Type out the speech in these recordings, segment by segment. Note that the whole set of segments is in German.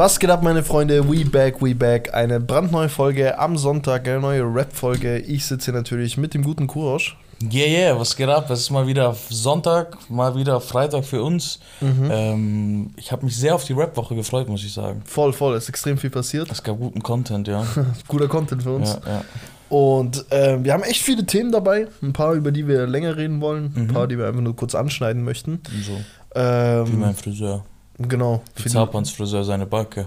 Was geht ab, meine Freunde? We back, we back. Eine brandneue Folge am Sonntag, eine neue Rap-Folge. Ich sitze hier natürlich mit dem guten Kurosch. Yeah, yeah, was geht ab? Es ist mal wieder Sonntag, mal wieder Freitag für uns. Ähm, ich habe mich sehr auf die Rap-Woche gefreut, muss ich sagen. Voll, voll, es ist extrem viel passiert. Es gab guten Content, ja. Guter Content für uns. ja, ja. Und ähm, wir haben echt viele Themen dabei. Ein paar, über die wir länger reden wollen. Ein Mhm. paar, die wir einfach nur kurz anschneiden möchten. So, wie Ähm, mein Friseur. Genau. Wie Zapans Friseur seine Backe.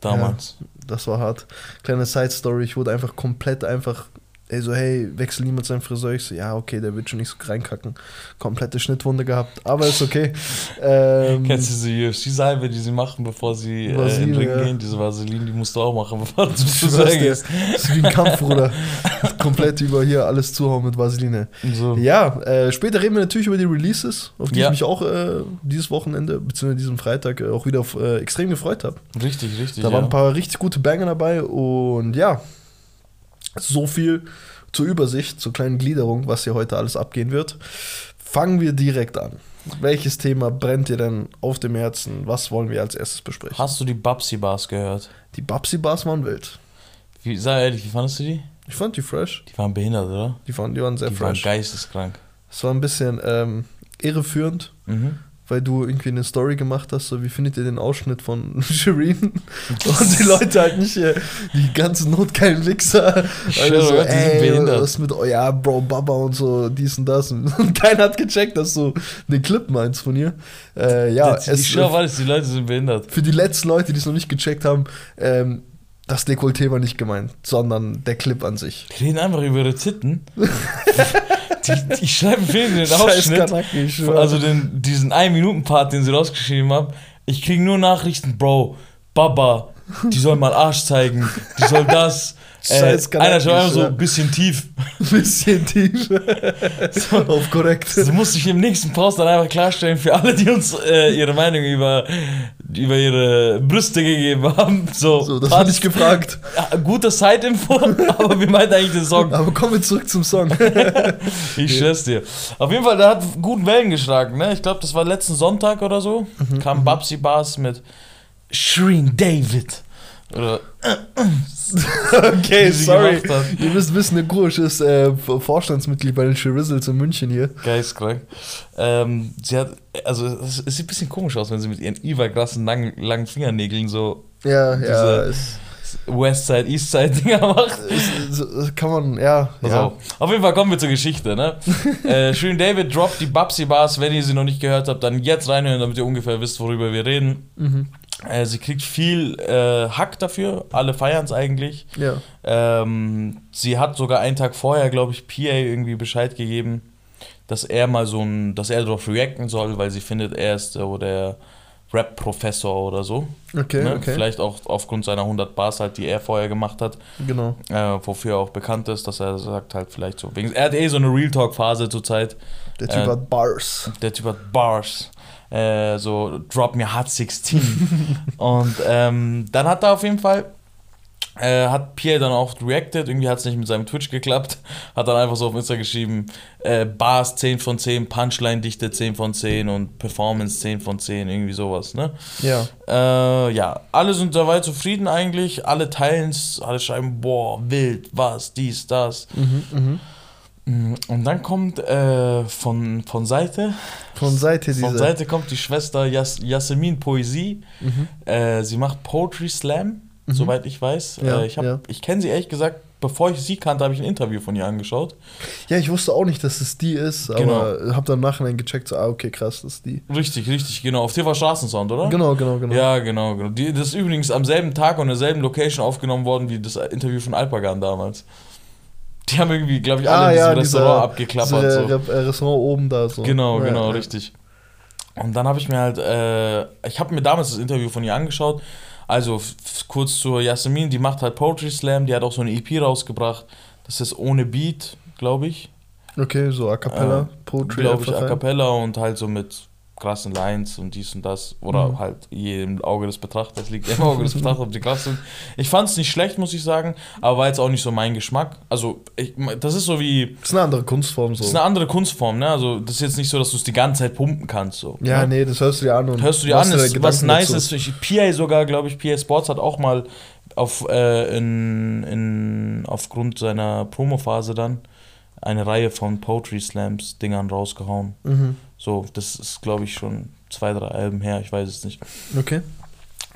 Damals. das war hart. Kleine Side-Story. Ich wurde einfach komplett einfach. Ey, so, hey, wechsel niemand seinen Friseur. Ich so, ja, okay, der wird schon nicht so reinkacken. Komplette Schnittwunde gehabt. Aber ist okay. ähm, Kennst du diese UFC-Salbe, die sie machen, bevor sie äh, in Vaseline, den Ring ja. gehen? Diese Vaseline, die musst du auch machen, bevor du zum Ich Friseur gehst. Das ist wie ein Kampf, Bruder. Komplett über hier alles zuhauen mit Vaseline. So. Ja, äh, später reden wir natürlich über die Releases, auf die Ja. ich mich auch äh, dieses Wochenende, beziehungsweise diesen Freitag, äh, auch wieder auf, äh, extrem gefreut habe. Richtig, richtig. Da ja. waren ein paar richtig gute Banger dabei und ja, so viel zur Übersicht, zur kleinen Gliederung, was hier heute alles abgehen wird. Fangen wir direkt an. Welches Thema brennt dir denn auf dem Herzen? Was wollen wir als erstes besprechen? Hast du die Babsi Bars gehört? Die Babsi Bars waren wild. Wie, sei ehrlich, wie fandest du die? Ich fand die fresh. Die waren behindert, oder? Die waren, die waren sehr Die waren fresh. geisteskrank. Es war ein bisschen ähm, irreführend, Mhm. Weil du irgendwie eine Story gemacht hast, so wie findet ihr den Ausschnitt von Shireen? Und die Leute halt nicht, äh, die ganzen notgeilen Wichser. Ich alle so, die ey, was mit, oh ja, Bro, Baba und so, dies und das. Und keiner hat gecheckt, dass du den Clip meinst von ihr. Äh, ja, Das- es, ich schwöre, alles, die Leute sind behindert. für die letzten Leute, die es noch nicht gecheckt haben, ähm, das Dekolleté war nicht gemeint, sondern der Clip an sich. Die reden einfach über ihre Titten. die, die schreiben für den Scheiß Ausschnitt. Ich. Also den, diesen 1-Minuten-Part, den sie rausgeschrieben haben. Ich krieg nur Nachrichten, Bro, Baba, die soll mal Arsch zeigen, die soll das. Äh, Scheiß Kanake, einer schreibt so ein bisschen tief. bisschen tief. Auf korrekt. Das muss ich im nächsten Post dann einfach klarstellen für alle, die uns äh, ihre Meinung über, über ihre Brüste gegeben haben. So, So, das hatte ich gefragt. Gute Side-Info, aber wir meinten eigentlich den Song. Aber kommen wir zurück zum Song. Ich schwör's dir. Auf jeden Fall, der hat guten Wellen geschlagen, ne? Ich glaube, das war letzten Sonntag oder so. Mhm, Kam Babsi Bars mit Shreen David. Oder okay, sorry. Ihr müsst wissen, der Grusch ist äh, Vorstandsmitglied bei den Shirizzles in München hier. geistkrank. Ähm, sie hat, also es, es sieht ein bisschen komisch aus, wenn sie mit ihren überkrassen langen, langen Fingernägeln so Ja, ja. Westside, Eastside Dinger macht. kann man, ja. Pass ja. auf. Jeden Fall kommen wir zur Geschichte, ne? äh, Shreen David droppt die Babsi Bars. Wenn ihr sie noch nicht gehört habt, dann jetzt reinhören, damit ihr ungefähr wisst, worüber wir reden. Mhm. Äh, sie kriegt viel äh, Hack dafür. Alle feiern es eigentlich. Ja. Ähm, sie hat sogar einen Tag vorher, glaube ich, PA irgendwie Bescheid gegeben, dass er mal so ein, dass er darauf reacten soll, weil sie findet, er ist so der Rap-Professor oder so. Okay, ne? okay. Vielleicht auch aufgrund seiner 100 Bars halt, die er vorher gemacht hat, Genau. äh, wofür er auch bekannt ist, dass er sagt halt vielleicht so. Wegen, er hat eh so eine Real Talk-Phase zurzeit. Der Typ Äh, hat Bars. Der Typ hat Bars. Äh, so, drop mir Hot 16. und ähm, dann hat er auf jeden Fall, äh, hat Pierre dann auch reacted, irgendwie hat es nicht mit seinem Twitch geklappt, hat dann einfach so auf Insta geschrieben, äh, Bars 10 von 10, Punchline-Dichte 10 von 10 und Performance 10 von 10, irgendwie sowas, ne? Ja. Äh, ja, alle sind dabei zufrieden eigentlich, alle teilen es, alle schreiben, boah, wild, was, dies, das. Mhm, mhm. Mm, Und dann kommt äh, von, von Seite, Von Seite von diese. Seite kommt die Schwester Jas Yasemin Poesie. Mhm. Äh, sie macht Poetry Slam, Mhm. soweit ich weiß. Ja, äh, ich hab- ja. ich kenne sie ehrlich gesagt, bevor ich sie kannte, habe ich ein Interview von ihr angeschaut. Ja, ich wusste auch nicht, dass es die ist, aber Genau. hab dann im Nachhinein gecheckt, so, ah, okay, krass, das ist die. Richtig, richtig, genau. Auf TV Straßensound, oder? Genau, genau, genau. Ja, genau, genau. Die, das ist übrigens am selben Tag und in derselben Location aufgenommen worden wie das Interview von Alpagan damals. Die haben irgendwie, glaube ich, alle in diesem Ah, dieser- Restaurant abgeklappert. Diese So. Re- Restaurant oben da so. Genau, Ja, genau, ja. richtig. Und dann habe ich mir halt, äh, ich habe mir damals das Interview von ihr angeschaut. Also kurz zur Yasemin, die macht halt Poetry Slam, die hat auch so eine EP rausgebracht. Das ist ohne Beat, glaube ich. Okay, so A Cappella, Äh, Poetry. Glaube ich, A. Cappella und halt so mit krassen Lines und dies und das. Oder Mhm. halt je im Auge des Betrachters liegt im Auge des Betrachters, ob die krass sind. Ich fand es nicht schlecht, muss ich sagen, aber war jetzt auch nicht so mein Geschmack. Also, ich, das ist so wie. Das ist eine andere Kunstform so. Das ist eine andere Kunstform, ne? Also, das ist jetzt nicht so, dass du es die ganze Zeit pumpen kannst. So, ja, ne? nee, das hörst du dir an und Hörst du dir an, ist, was nice dazu. ist. PA sogar, glaube ich, PA Sports hat auch mal auf, äh, in, in, aufgrund seiner Promophase dann eine Reihe von Poetry Slams Dingern rausgehauen. Mhm. So, das ist, glaube ich, schon zwei, drei Alben her, ich weiß es nicht. Okay.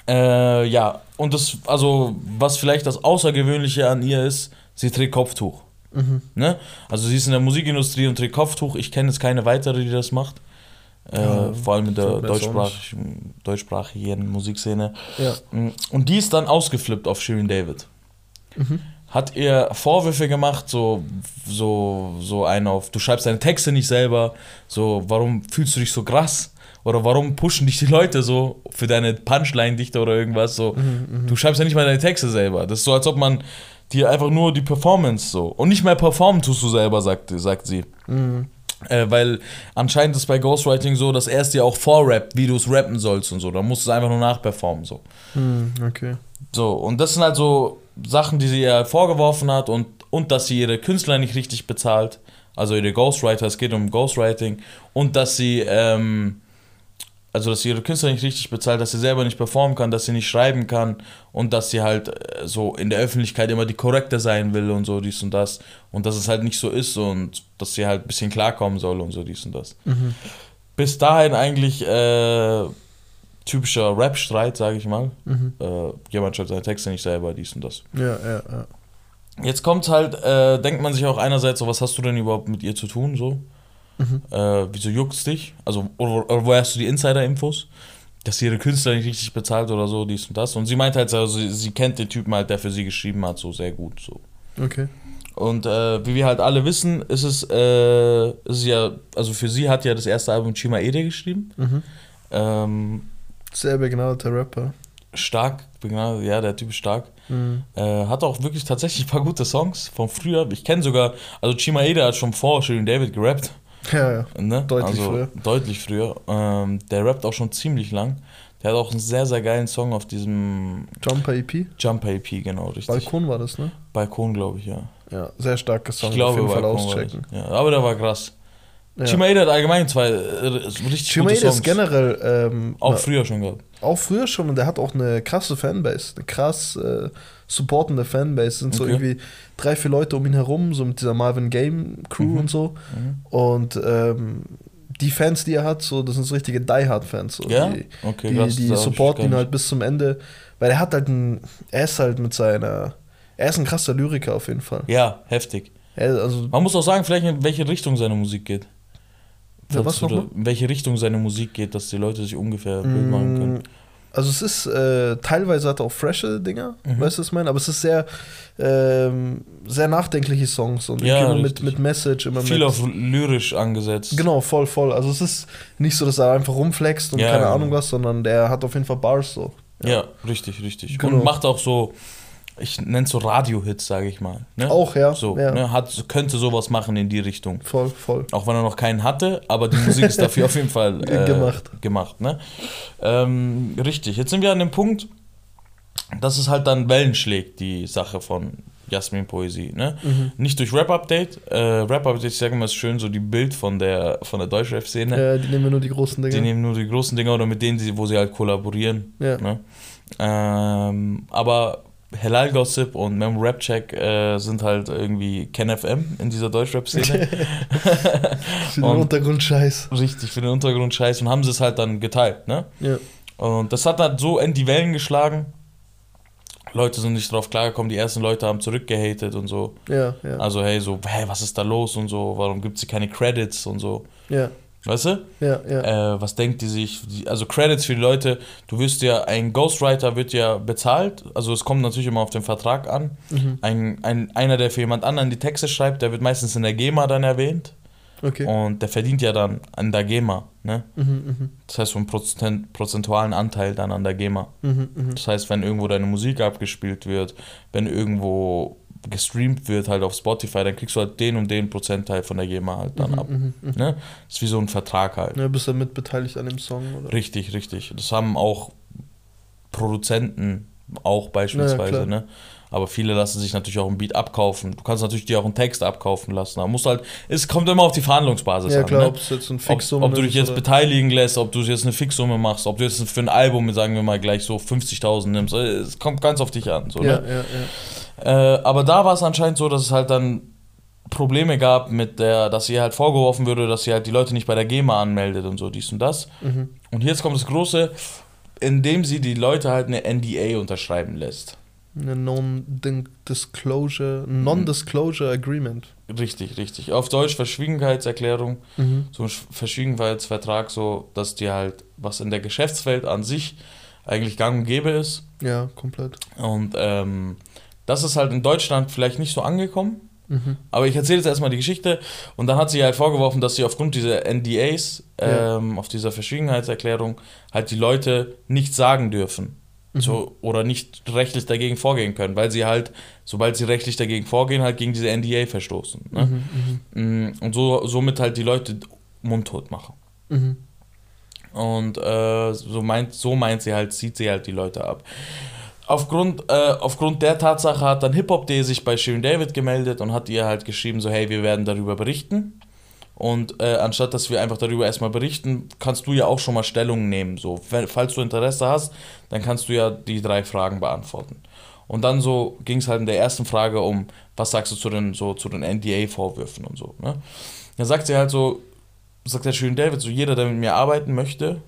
Äh, ja, und das, also, was vielleicht das Außergewöhnliche an ihr ist, sie trägt Kopftuch. Mhm. Ne? Also sie ist in der Musikindustrie und trägt Kopftuch. Ich kenne jetzt keine weitere, die das macht. Äh, Ja, vor allem in der deutschsprachigen, deutschsprachigen Musikszene. Ja. Und die ist dann ausgeflippt auf Shirin David. Mhm. Hat ihr Vorwürfe gemacht, so, so, so einen auf, du schreibst deine Texte nicht selber, so, warum fühlst du dich so krass? Oder warum pushen dich die Leute so für deine Punchline-Dichte oder irgendwas? So, Mhm, du schreibst ja nicht mal deine Texte selber. Das ist so, als ob man dir einfach nur die Performance so. Und nicht mehr performen tust du selber, sagt, sagt sie. Mhm. Äh, weil anscheinend ist bei Ghostwriting so, dass er es dir auch vorrappt, wie du es rappen sollst und so. Da musst du es einfach nur nachperformen. So. Mhm. Okay. so, und das sind halt so Sachen, die sie ihr vorgeworfen hat und, und dass sie ihre Künstler nicht richtig bezahlt. Also ihre Ghostwriter, es geht um Ghostwriting. Und dass sie, ähm, also dass sie ihre Künstler nicht richtig bezahlt, dass sie selber nicht performen kann, dass sie nicht schreiben kann und dass sie halt äh, so in der Öffentlichkeit immer die Korrekte sein will und so dies und das. Und dass es halt nicht so ist und dass sie halt ein bisschen klarkommen soll und so dies und das. Mhm. Bis dahin eigentlich äh, typischer Rap-Streit, sage ich mal. Mhm. Äh, jemand schreibt seine Texte nicht selber, dies und das. Ja, ja, ja. Jetzt kommt halt, äh, denkt man sich auch einerseits so, was hast du denn überhaupt mit ihr zu tun, so? Mhm. Äh, wieso juckt's dich? Also, oder, oder woher hast du die Insider-Infos? Dass sie ihre Künstler nicht richtig bezahlt oder so, dies und das. Und sie meint halt, also, sie, sie kennt den Typen halt, der für sie geschrieben hat, so sehr gut, so. Okay. Und äh, wie wir halt alle wissen, ist es, äh, ist ja, also für sie hat ja das erste Album Chima Ede geschrieben. Mhm. Ähm, Sehr begnadeter Rapper. stark, begnadet, ja, der Typ ist stark. Mhm. Äh, hat auch wirklich tatsächlich ein paar gute Songs von früher. Ich kenne sogar, also Chima Ede hat schon vor Shirin David gerappt. Ja, ja. Ne? Deutlich also, früher. Deutlich früher. Ähm, der rappt auch schon ziemlich lang. Der hat auch einen sehr, sehr geilen Song auf diesem Jumper EP. Jumper EP, genau, richtig. Balkon war das, ne? Balkon, glaube ich, ja. Ja, sehr starker Song. Ich glaube, auf jeden Fall Balkon war auschecken. Ja, aber der war krass. Ja. Chima Ede hat allgemein zwei äh, richtig Chima gute Songs. ist generell ähm, auch früher schon gehabt. auch früher schon und der hat auch eine krasse Fanbase, eine krass äh, supportende Fanbase. Es sind so Okay. irgendwie drei, vier Leute um ihn herum, so mit dieser Marvin Game Crew Mhm. und so. Mhm. Und ähm, die Fans, die er hat, so, das sind so richtige Die Hard-Fans. So, Ja? Die, Okay, die, krass, die supporten ihn halt bis zum Ende, weil er hat halt ein, er ist halt mit seiner, er ist ein krasser Lyriker auf jeden Fall. Ja, heftig. Er, also, Man muss auch sagen, vielleicht in welche Richtung seine Musik geht. Ja, was Falls du da- nochmal? In welche Richtung seine Musik geht, dass die Leute sich ungefähr Bild machen können. Mm, Also es ist, äh, teilweise hat er auch frische Dinger, Mhm. weißt du, was ich meine? Aber es ist sehr, ähm, sehr nachdenkliche Songs und Ja, immer mit, mit Message, immer Viel mit... auf lyrisch angesetzt. Genau, voll, voll. Also es ist nicht so, dass er einfach rumflext und Ja, keine genau. Ahnung was, sondern der hat auf jeden Fall Bars so. Ja, richtig, richtig. Genau. Und macht auch so, ich nenne es so Radio-Hits, sage ich mal. Ne? Auch, ja. So, ja. ne? Hat, könnte sowas machen in die Richtung. Voll, voll. Auch wenn er noch keinen hatte, aber die Musik ist dafür auf jeden Fall äh, Gemacht. gemacht ne? ähm, richtig, jetzt sind wir an dem Punkt, dass es halt dann Wellen schlägt, die Sache von Jasmin Poesie. Ne? Mhm. Nicht durch Rap-Update. Äh, Rap-Update, ich sage immer, ist schön so die Bild von der, von der Deutschrap-Szene. Ja, die nehmen nur die großen Dinger. Die nehmen nur die großen Dinger oder mit denen, die, wo sie halt kollaborieren. ja. Ne? Ähm, aber Helal Gossip und Mem Rap Check äh, sind halt irgendwie Ken FM in dieser Deutschrap-Szene. Für den Und- Untergrundscheiß. Richtig, für den Untergrund scheiß und haben sie es halt dann geteilt, ne? Ja. Und das hat halt so in die Wellen geschlagen. Leute sind nicht drauf klargekommen, die ersten Leute haben zurückgehatet und so. Ja, ja. Also, hey, so, hey, was ist da los und so, warum gibt sie keine Credits und so. ja, Weißt du? ja, ja. Äh, was denkt die sich? Also Credits für die Leute, du wirst ja, ein Ghostwriter wird ja bezahlt, also es kommt natürlich immer auf den Vertrag an. Mhm. Ein, ein, einer, der für jemand anderen die Texte schreibt, der wird meistens in der GEMA dann erwähnt Okay. und der verdient ja dann an der GEMA, ne? Mhm, mhm, Das heißt so einen Prozent, prozentualen Anteil dann an der GEMA. mhm, mhm. Das heißt, wenn irgendwo deine Musik abgespielt wird, wenn irgendwo gestreamt wird halt auf Spotify, dann kriegst du halt den und den Prozentteil von der GEMA halt dann ab. Ne? Das ist wie so ein Vertrag halt. Ja, bist du mit beteiligt an dem Song? Oder? Richtig, richtig. Das haben auch Produzenten auch beispielsweise, Ja, ne? Aber viele lassen sich natürlich auch ein Beat abkaufen. Du kannst natürlich dir auch einen Text abkaufen lassen. Aber musst halt, es kommt immer auf die Verhandlungsbasis Ja, an. klar, ne? ob jetzt ein ob, Fixum ob du dich jetzt beteiligen lässt, ob du jetzt eine Fixsumme machst, ob du jetzt für ein Album, sagen wir mal, gleich so 50.000 nimmst. äh, Es kommt ganz auf dich an. So, Ja, ne? ja, ja. Äh, aber da war es anscheinend so, dass es halt dann Probleme gab mit der, dass ihr halt vorgeworfen würde, dass sie halt die Leute nicht bei der GEMA anmeldet und so, dies und das. Mhm. Und jetzt kommt das Große, indem sie die Leute halt eine NDA unterschreiben lässt. Eine Non-Disclosure, Non-Disclosure Agreement. Richtig, richtig. Auf Deutsch Verschwiegenheitserklärung, Mhm. so ein Sch- Verschwiegenheitsvertrag, so dass dir halt, was in der Geschäftswelt an sich eigentlich gang und gäbe ist. Ja, komplett. Und ähm, das ist halt in Deutschland vielleicht nicht so angekommen. Mhm. Aber ich erzähle jetzt erstmal die Geschichte und dann hat sie halt vorgeworfen, dass sie aufgrund dieser NDAs, Ja. ähm, auf dieser Verschwiegenheitserklärung, halt die Leute nicht sagen dürfen. Mhm. So, oder nicht rechtlich dagegen vorgehen können, weil sie halt, sobald sie rechtlich dagegen vorgehen, halt gegen diese NDA verstoßen. Ne? Mhm. Mhm. Mm, Und so, somit halt die Leute mundtot machen. Mhm. Und äh, so, meint, so meint sie halt, zieht sie halt die Leute ab. Aufgrund, äh, aufgrund der Tatsache hat dann Hip-Hop.de sich bei Shirin David gemeldet und hat ihr halt geschrieben, so hey, wir werden darüber berichten. Und äh, anstatt dass wir einfach darüber erstmal berichten, kannst du ja auch schon mal Stellung nehmen. So, falls du Interesse hast, dann kannst du ja die drei Fragen beantworten. Und dann so ging es halt in der ersten Frage um, was sagst du zu den, so, den NDA-Vorwürfen und so. Ne? Dann sagt sie halt so, sagt der Shirin David, so jeder, der mit mir arbeiten möchte,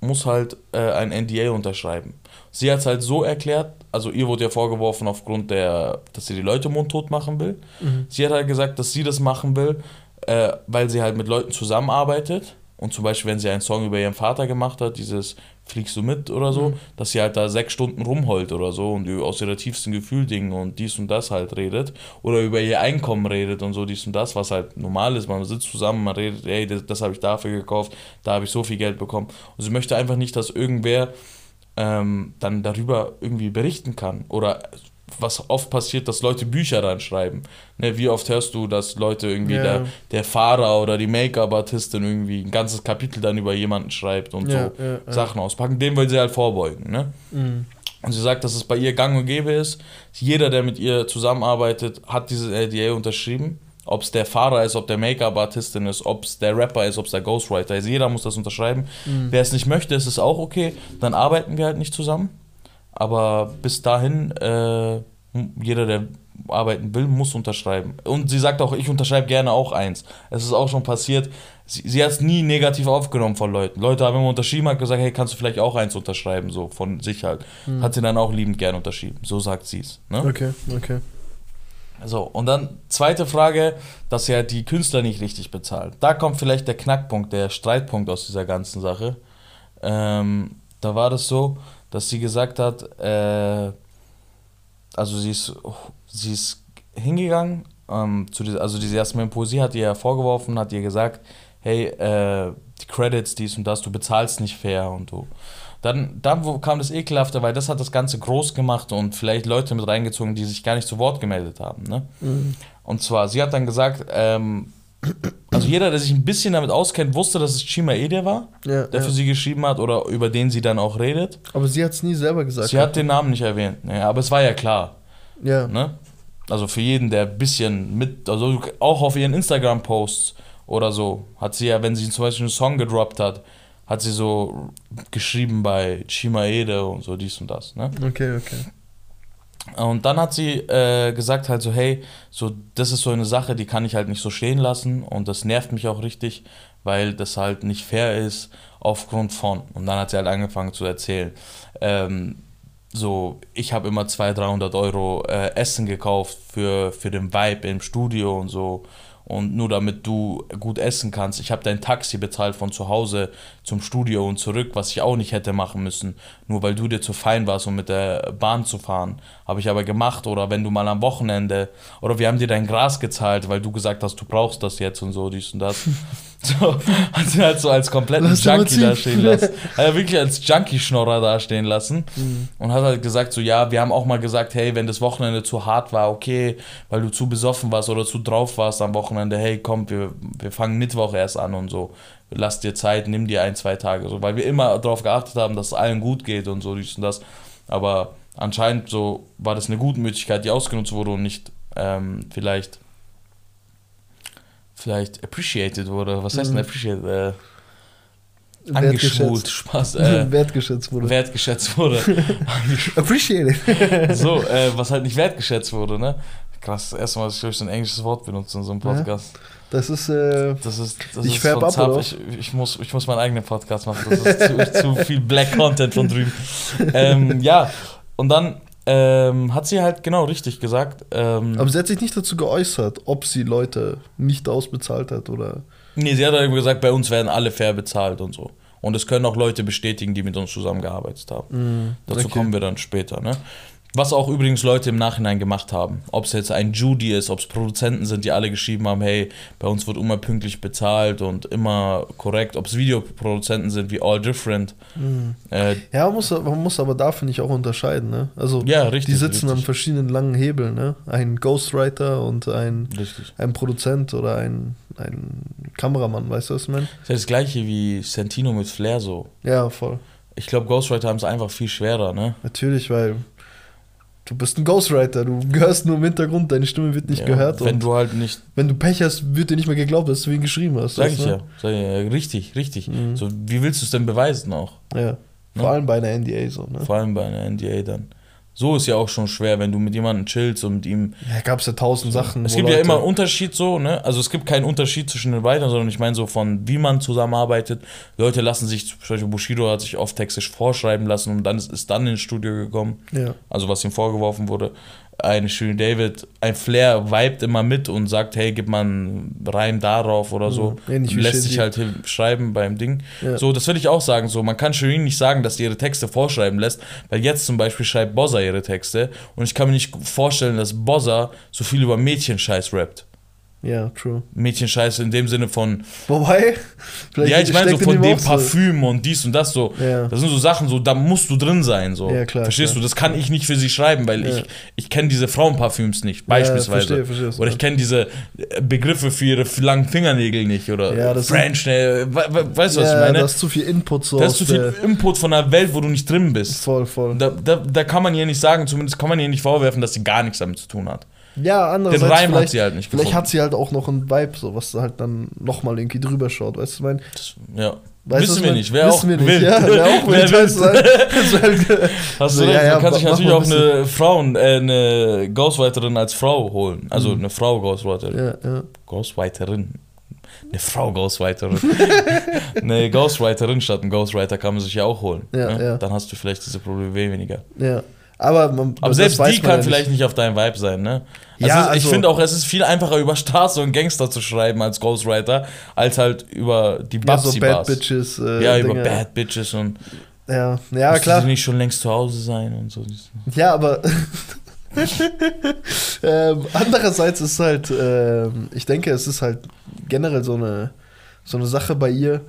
muss halt äh, ein NDA unterschreiben. Sie hat es halt so erklärt, also ihr wurde ja vorgeworfen aufgrund der, dass sie die Leute mundtot machen will. Mhm. Sie hat halt gesagt, dass sie das machen will, äh, weil sie halt mit Leuten zusammenarbeitet. Und zum Beispiel, wenn sie einen Song über ihren Vater gemacht hat, dieses Fliegst du mit oder so, Mhm. dass sie halt da sechs Stunden rumheult oder so und aus ihrer tiefsten Gefühl Dingen und dies und das halt redet. Oder über ihr Einkommen redet und so dies und das, was halt normal ist. Man sitzt zusammen, man redet, ey, das, das habe ich dafür gekauft, da habe ich so viel Geld bekommen. Und sie möchte einfach nicht, dass irgendwer ähm, dann darüber irgendwie berichten kann. Oder was oft passiert, dass Leute Bücher dann schreiben. Ne, wie oft hörst du, dass Leute irgendwie Ja. der, der Fahrer oder die Make-up-Artistin irgendwie ein ganzes Kapitel dann über jemanden schreibt und Ja, so ja. Sachen auspacken. Dem will sie halt vorbeugen. Ne? Mhm. Und sie sagt, dass es bei ihr gang und gäbe ist. Jeder, der mit ihr zusammenarbeitet, hat dieses LDA unterschrieben. Ob es der Fahrer ist, ob der Make-up-Artistin ist, ob es der Rapper ist, ob es der Ghostwriter ist. Jeder muss das unterschreiben. Mhm. Wer es nicht möchte, ist es auch okay. Dann arbeiten wir halt nicht zusammen. Aber bis dahin, äh, jeder, der arbeiten will, muss unterschreiben. Und sie sagt auch, ich unterschreibe gerne auch eins. Es ist auch schon passiert. Sie, sie hat es nie negativ aufgenommen von Leuten. Leute haben immer unterschrieben, hat gesagt, hey, kannst du vielleicht auch eins unterschreiben, so von sich halt. Mhm. Hat sie dann auch liebend gern unterschrieben. So sagt sie es. Ne? Okay, okay. So, und dann zweite Frage, dass er die Künstler nicht richtig bezahlt. Da kommt vielleicht der Knackpunkt, der Streitpunkt aus dieser ganzen Sache. Ähm, da war das so, dass sie gesagt hat, äh, also sie ist, sie ist hingegangen, ähm, zu dieser, also diese Jasmin Poesie hat ihr ja vorgeworfen, hat ihr gesagt, hey, äh, die Credits, dies und das, du bezahlst nicht fair und du. Dann, dann kam das Ekelhafte, weil das hat das Ganze groß gemacht und vielleicht Leute mit reingezogen, die sich gar nicht zu Wort gemeldet haben. Ne? Mhm. Und zwar, sie hat dann gesagt, ähm, also jeder, der sich ein bisschen damit auskennt, wusste, dass es Chima Ede war, Ja, der ja. für sie geschrieben hat oder über den sie dann auch redet. Aber sie hat es nie selber gesagt. Sie hat den Namen nicht erwähnt, ne, aber es war ja klar. ja. Ne? Also für jeden, der ein bisschen mit, also auch auf ihren Instagram-Posts oder so, hat sie ja, wenn sie zum Beispiel einen Song gedroppt hat, hat sie so geschrieben bei Chima Ede und so dies und das. Ne? Okay, okay. Und dann hat sie äh, gesagt halt so, hey, so das ist so eine Sache, die kann ich halt nicht so stehen lassen und das nervt mich auch richtig, weil das halt nicht fair ist aufgrund von. Und dann hat sie halt angefangen zu erzählen, ähm, so ich habe immer 200, 300 Euro äh, Essen gekauft für, für den Vibe im Studio und so und nur damit du gut essen kannst. Ich habe dein Taxi bezahlt von zu Hause zum Studio und zurück, was ich auch nicht hätte machen müssen. Nur weil du dir zu fein warst, um mit der Bahn zu fahren. Habe ich aber gemacht. Oder wenn du mal am Wochenende. Oder wir haben dir dein Gras gezahlt, weil du gesagt hast, du brauchst das jetzt und so, dies und das. So, hat ihn halt so als kompletten Was Junkie dastehen lassen. Hat er wirklich als Junkie-Schnorrer dastehen lassen. Mhm. Und hat halt gesagt, so, ja, wir haben auch mal gesagt, hey, wenn das Wochenende zu hart war, okay, weil du zu besoffen warst oder zu drauf warst am Wochenende, hey, komm, wir, wir fangen Mittwoch erst an und so. Lass dir Zeit, nimm dir ein, zwei Tage. So, weil wir immer darauf geachtet haben, dass es allen gut geht und so, dies und das. Aber anscheinend so war das eine Gutmütigkeit, die ausgenutzt wurde und nicht ähm, vielleicht vielleicht appreciated wurde. Was heißt denn Mhm. appreciated? Äh, angeschwult, Spaß, äh, Wertgeschätzt wurde. wertgeschätzt wurde. Appreciate it. so, äh, was halt nicht wertgeschätzt wurde, ne? Krass, das erste Mal, dass ich glaub ich, so ein englisches Wort benutze in so einem Ja. Das ist, äh, Das ist, das Ich ist färb von ab, oder? Ich, ich, muss, ich muss meinen eigenen Podcast machen. Das ist zu, zu viel Black Content von drüben. Ähm, ja, und dann ähm, hat sie halt genau richtig gesagt. Ähm, aber sie hat sich nicht dazu geäußert, ob sie Leute nicht ausbezahlt hat oder. nee, sie hat halt gesagt, bei uns werden alle fair bezahlt und so. Und es können auch Leute bestätigen, die mit uns zusammengearbeitet haben. Dazu Okay. kommen wir dann später, ne? Was auch übrigens Leute im Nachhinein gemacht haben. Ob es jetzt ein Judy ist, ob es Produzenten sind, die alle geschrieben haben, hey, bei uns wird immer pünktlich bezahlt und immer korrekt. Ob es Videoproduzenten sind wie All Different. Äh, Ja, man muss, man muss aber da, finde ich, auch unterscheiden, ne? Also, ja, richtig. die sitzen an richtig, verschiedenen langen Hebeln, ne? Ein Ghostwriter und ein, richtig. ein Produzent oder ein, ein Kameramann, weißt du, was ich meine? Das ist das gleiche wie Santino mit Flair so. Ja, voll. Ich glaube, Ghostwriter haben es einfach viel schwerer, ne? Natürlich, weil du bist ein Ghostwriter, du gehörst nur im Hintergrund, deine Stimme wird nicht Ja, gehört. Wenn und du halt nicht wenn du Pech hast, wird dir nicht mehr geglaubt, dass du ihn geschrieben hast. Sag ich du? ja. Sag ich ja. Richtig, richtig. Mhm. So, wie willst du es denn beweisen auch? Ja. Vor Ne? allem bei einer NDA so, ne? Vor allem bei einer NDA dann. So ist ja auch schon schwer, wenn du mit jemandem chillst und mit ihm. Ja, gab es ja tausend Sachen. Es gibt ja Leute- immer einen Unterschied so, ne? Also es gibt keinen Unterschied zwischen den Writern, sondern ich meine so von wie man zusammenarbeitet. Leute lassen sich, zum Beispiel Bushido hat sich oft textisch vorschreiben lassen und dann ist, ist dann ins Studio gekommen. Ja. Also was ihm vorgeworfen wurde. Ein Shirin David, ein Flair vibet immer mit und sagt, hey, gib mal einen Reim darauf oder so. Ähnlich Lässt Shindy. sich halt schreiben beim Ding. Ja. So, das will ich auch sagen. So, man kann Shirin nicht sagen, dass sie ihre Texte vorschreiben lässt, weil jetzt zum Beispiel schreibt Bozza ihre Texte und ich kann mir nicht vorstellen, dass Bozza so viel über Mädchenscheiß rappt. Ja, true. Mädchenscheiß in dem Sinne von, Wobei, vielleicht ja, ich meine so von dem auch so- Parfüm und dies und das so. Ja. Das sind so Sachen, so da musst du drin sein, so. Ja, klar, Verstehst klar. du? Das kann ich nicht für sie schreiben, weil Ja. ich ich kenne diese Frauenparfüms nicht, beispielsweise. verstehe, verstehe, oder ich kenne diese äh, Begriffe für ihre langen Fingernägel nicht oder Ja, das French, äh, we- we- weißt du, was ja, ich meine? da ist zu viel Input so das ist zu viel Input von einer Welt, wo du nicht drin bist. Voll, voll. Da, da, da kann man ihr nicht sagen, zumindest kann man ihr nicht vorwerfen, dass sie gar nichts damit zu tun hat. Ja, Den andererseits Reim hat vielleicht, sie halt nicht vielleicht gefunden. hat sie halt auch noch einen Vibe, so was halt dann nochmal irgendwie drüber schaut, weißt du, ich meine, ja. Weißt Wissen wir nicht. Auch wissen wir nicht. Ja, wär auch weißt du, das wär halt- Hast So, du ja, recht, ja, man kann sich natürlich auch ein eine Frauen, äh, eine Ghostwriterin als Frau holen. Also eine Frau Ghostwriterin. ja, ja. Ghostwriterin. Eine Frau Ghostwriterin. eine Ghostwriterin statt ein Ghostwriter kann man sich ja auch holen. Ja, ne? ja. Dann hast du vielleicht diese Probleme weniger. Ja, aber, man, Aber selbst die kann ja vielleicht nicht auf deinem Vibe sein, ne? Also Ja, ist, ich also- finde auch, es ist viel einfacher über Straße und Gangster zu schreiben als Ghostwriter, als halt über die Ja, so Babsi Bad. Bitches. Äh, ja, über Dinge. Bad Bitches und Ja, ja klar. sie nicht schon längst zu Hause sein und so. Ja, aber ähm, andererseits ist halt, ähm, ich denke, es ist halt generell so eine, so eine Sache bei ihr.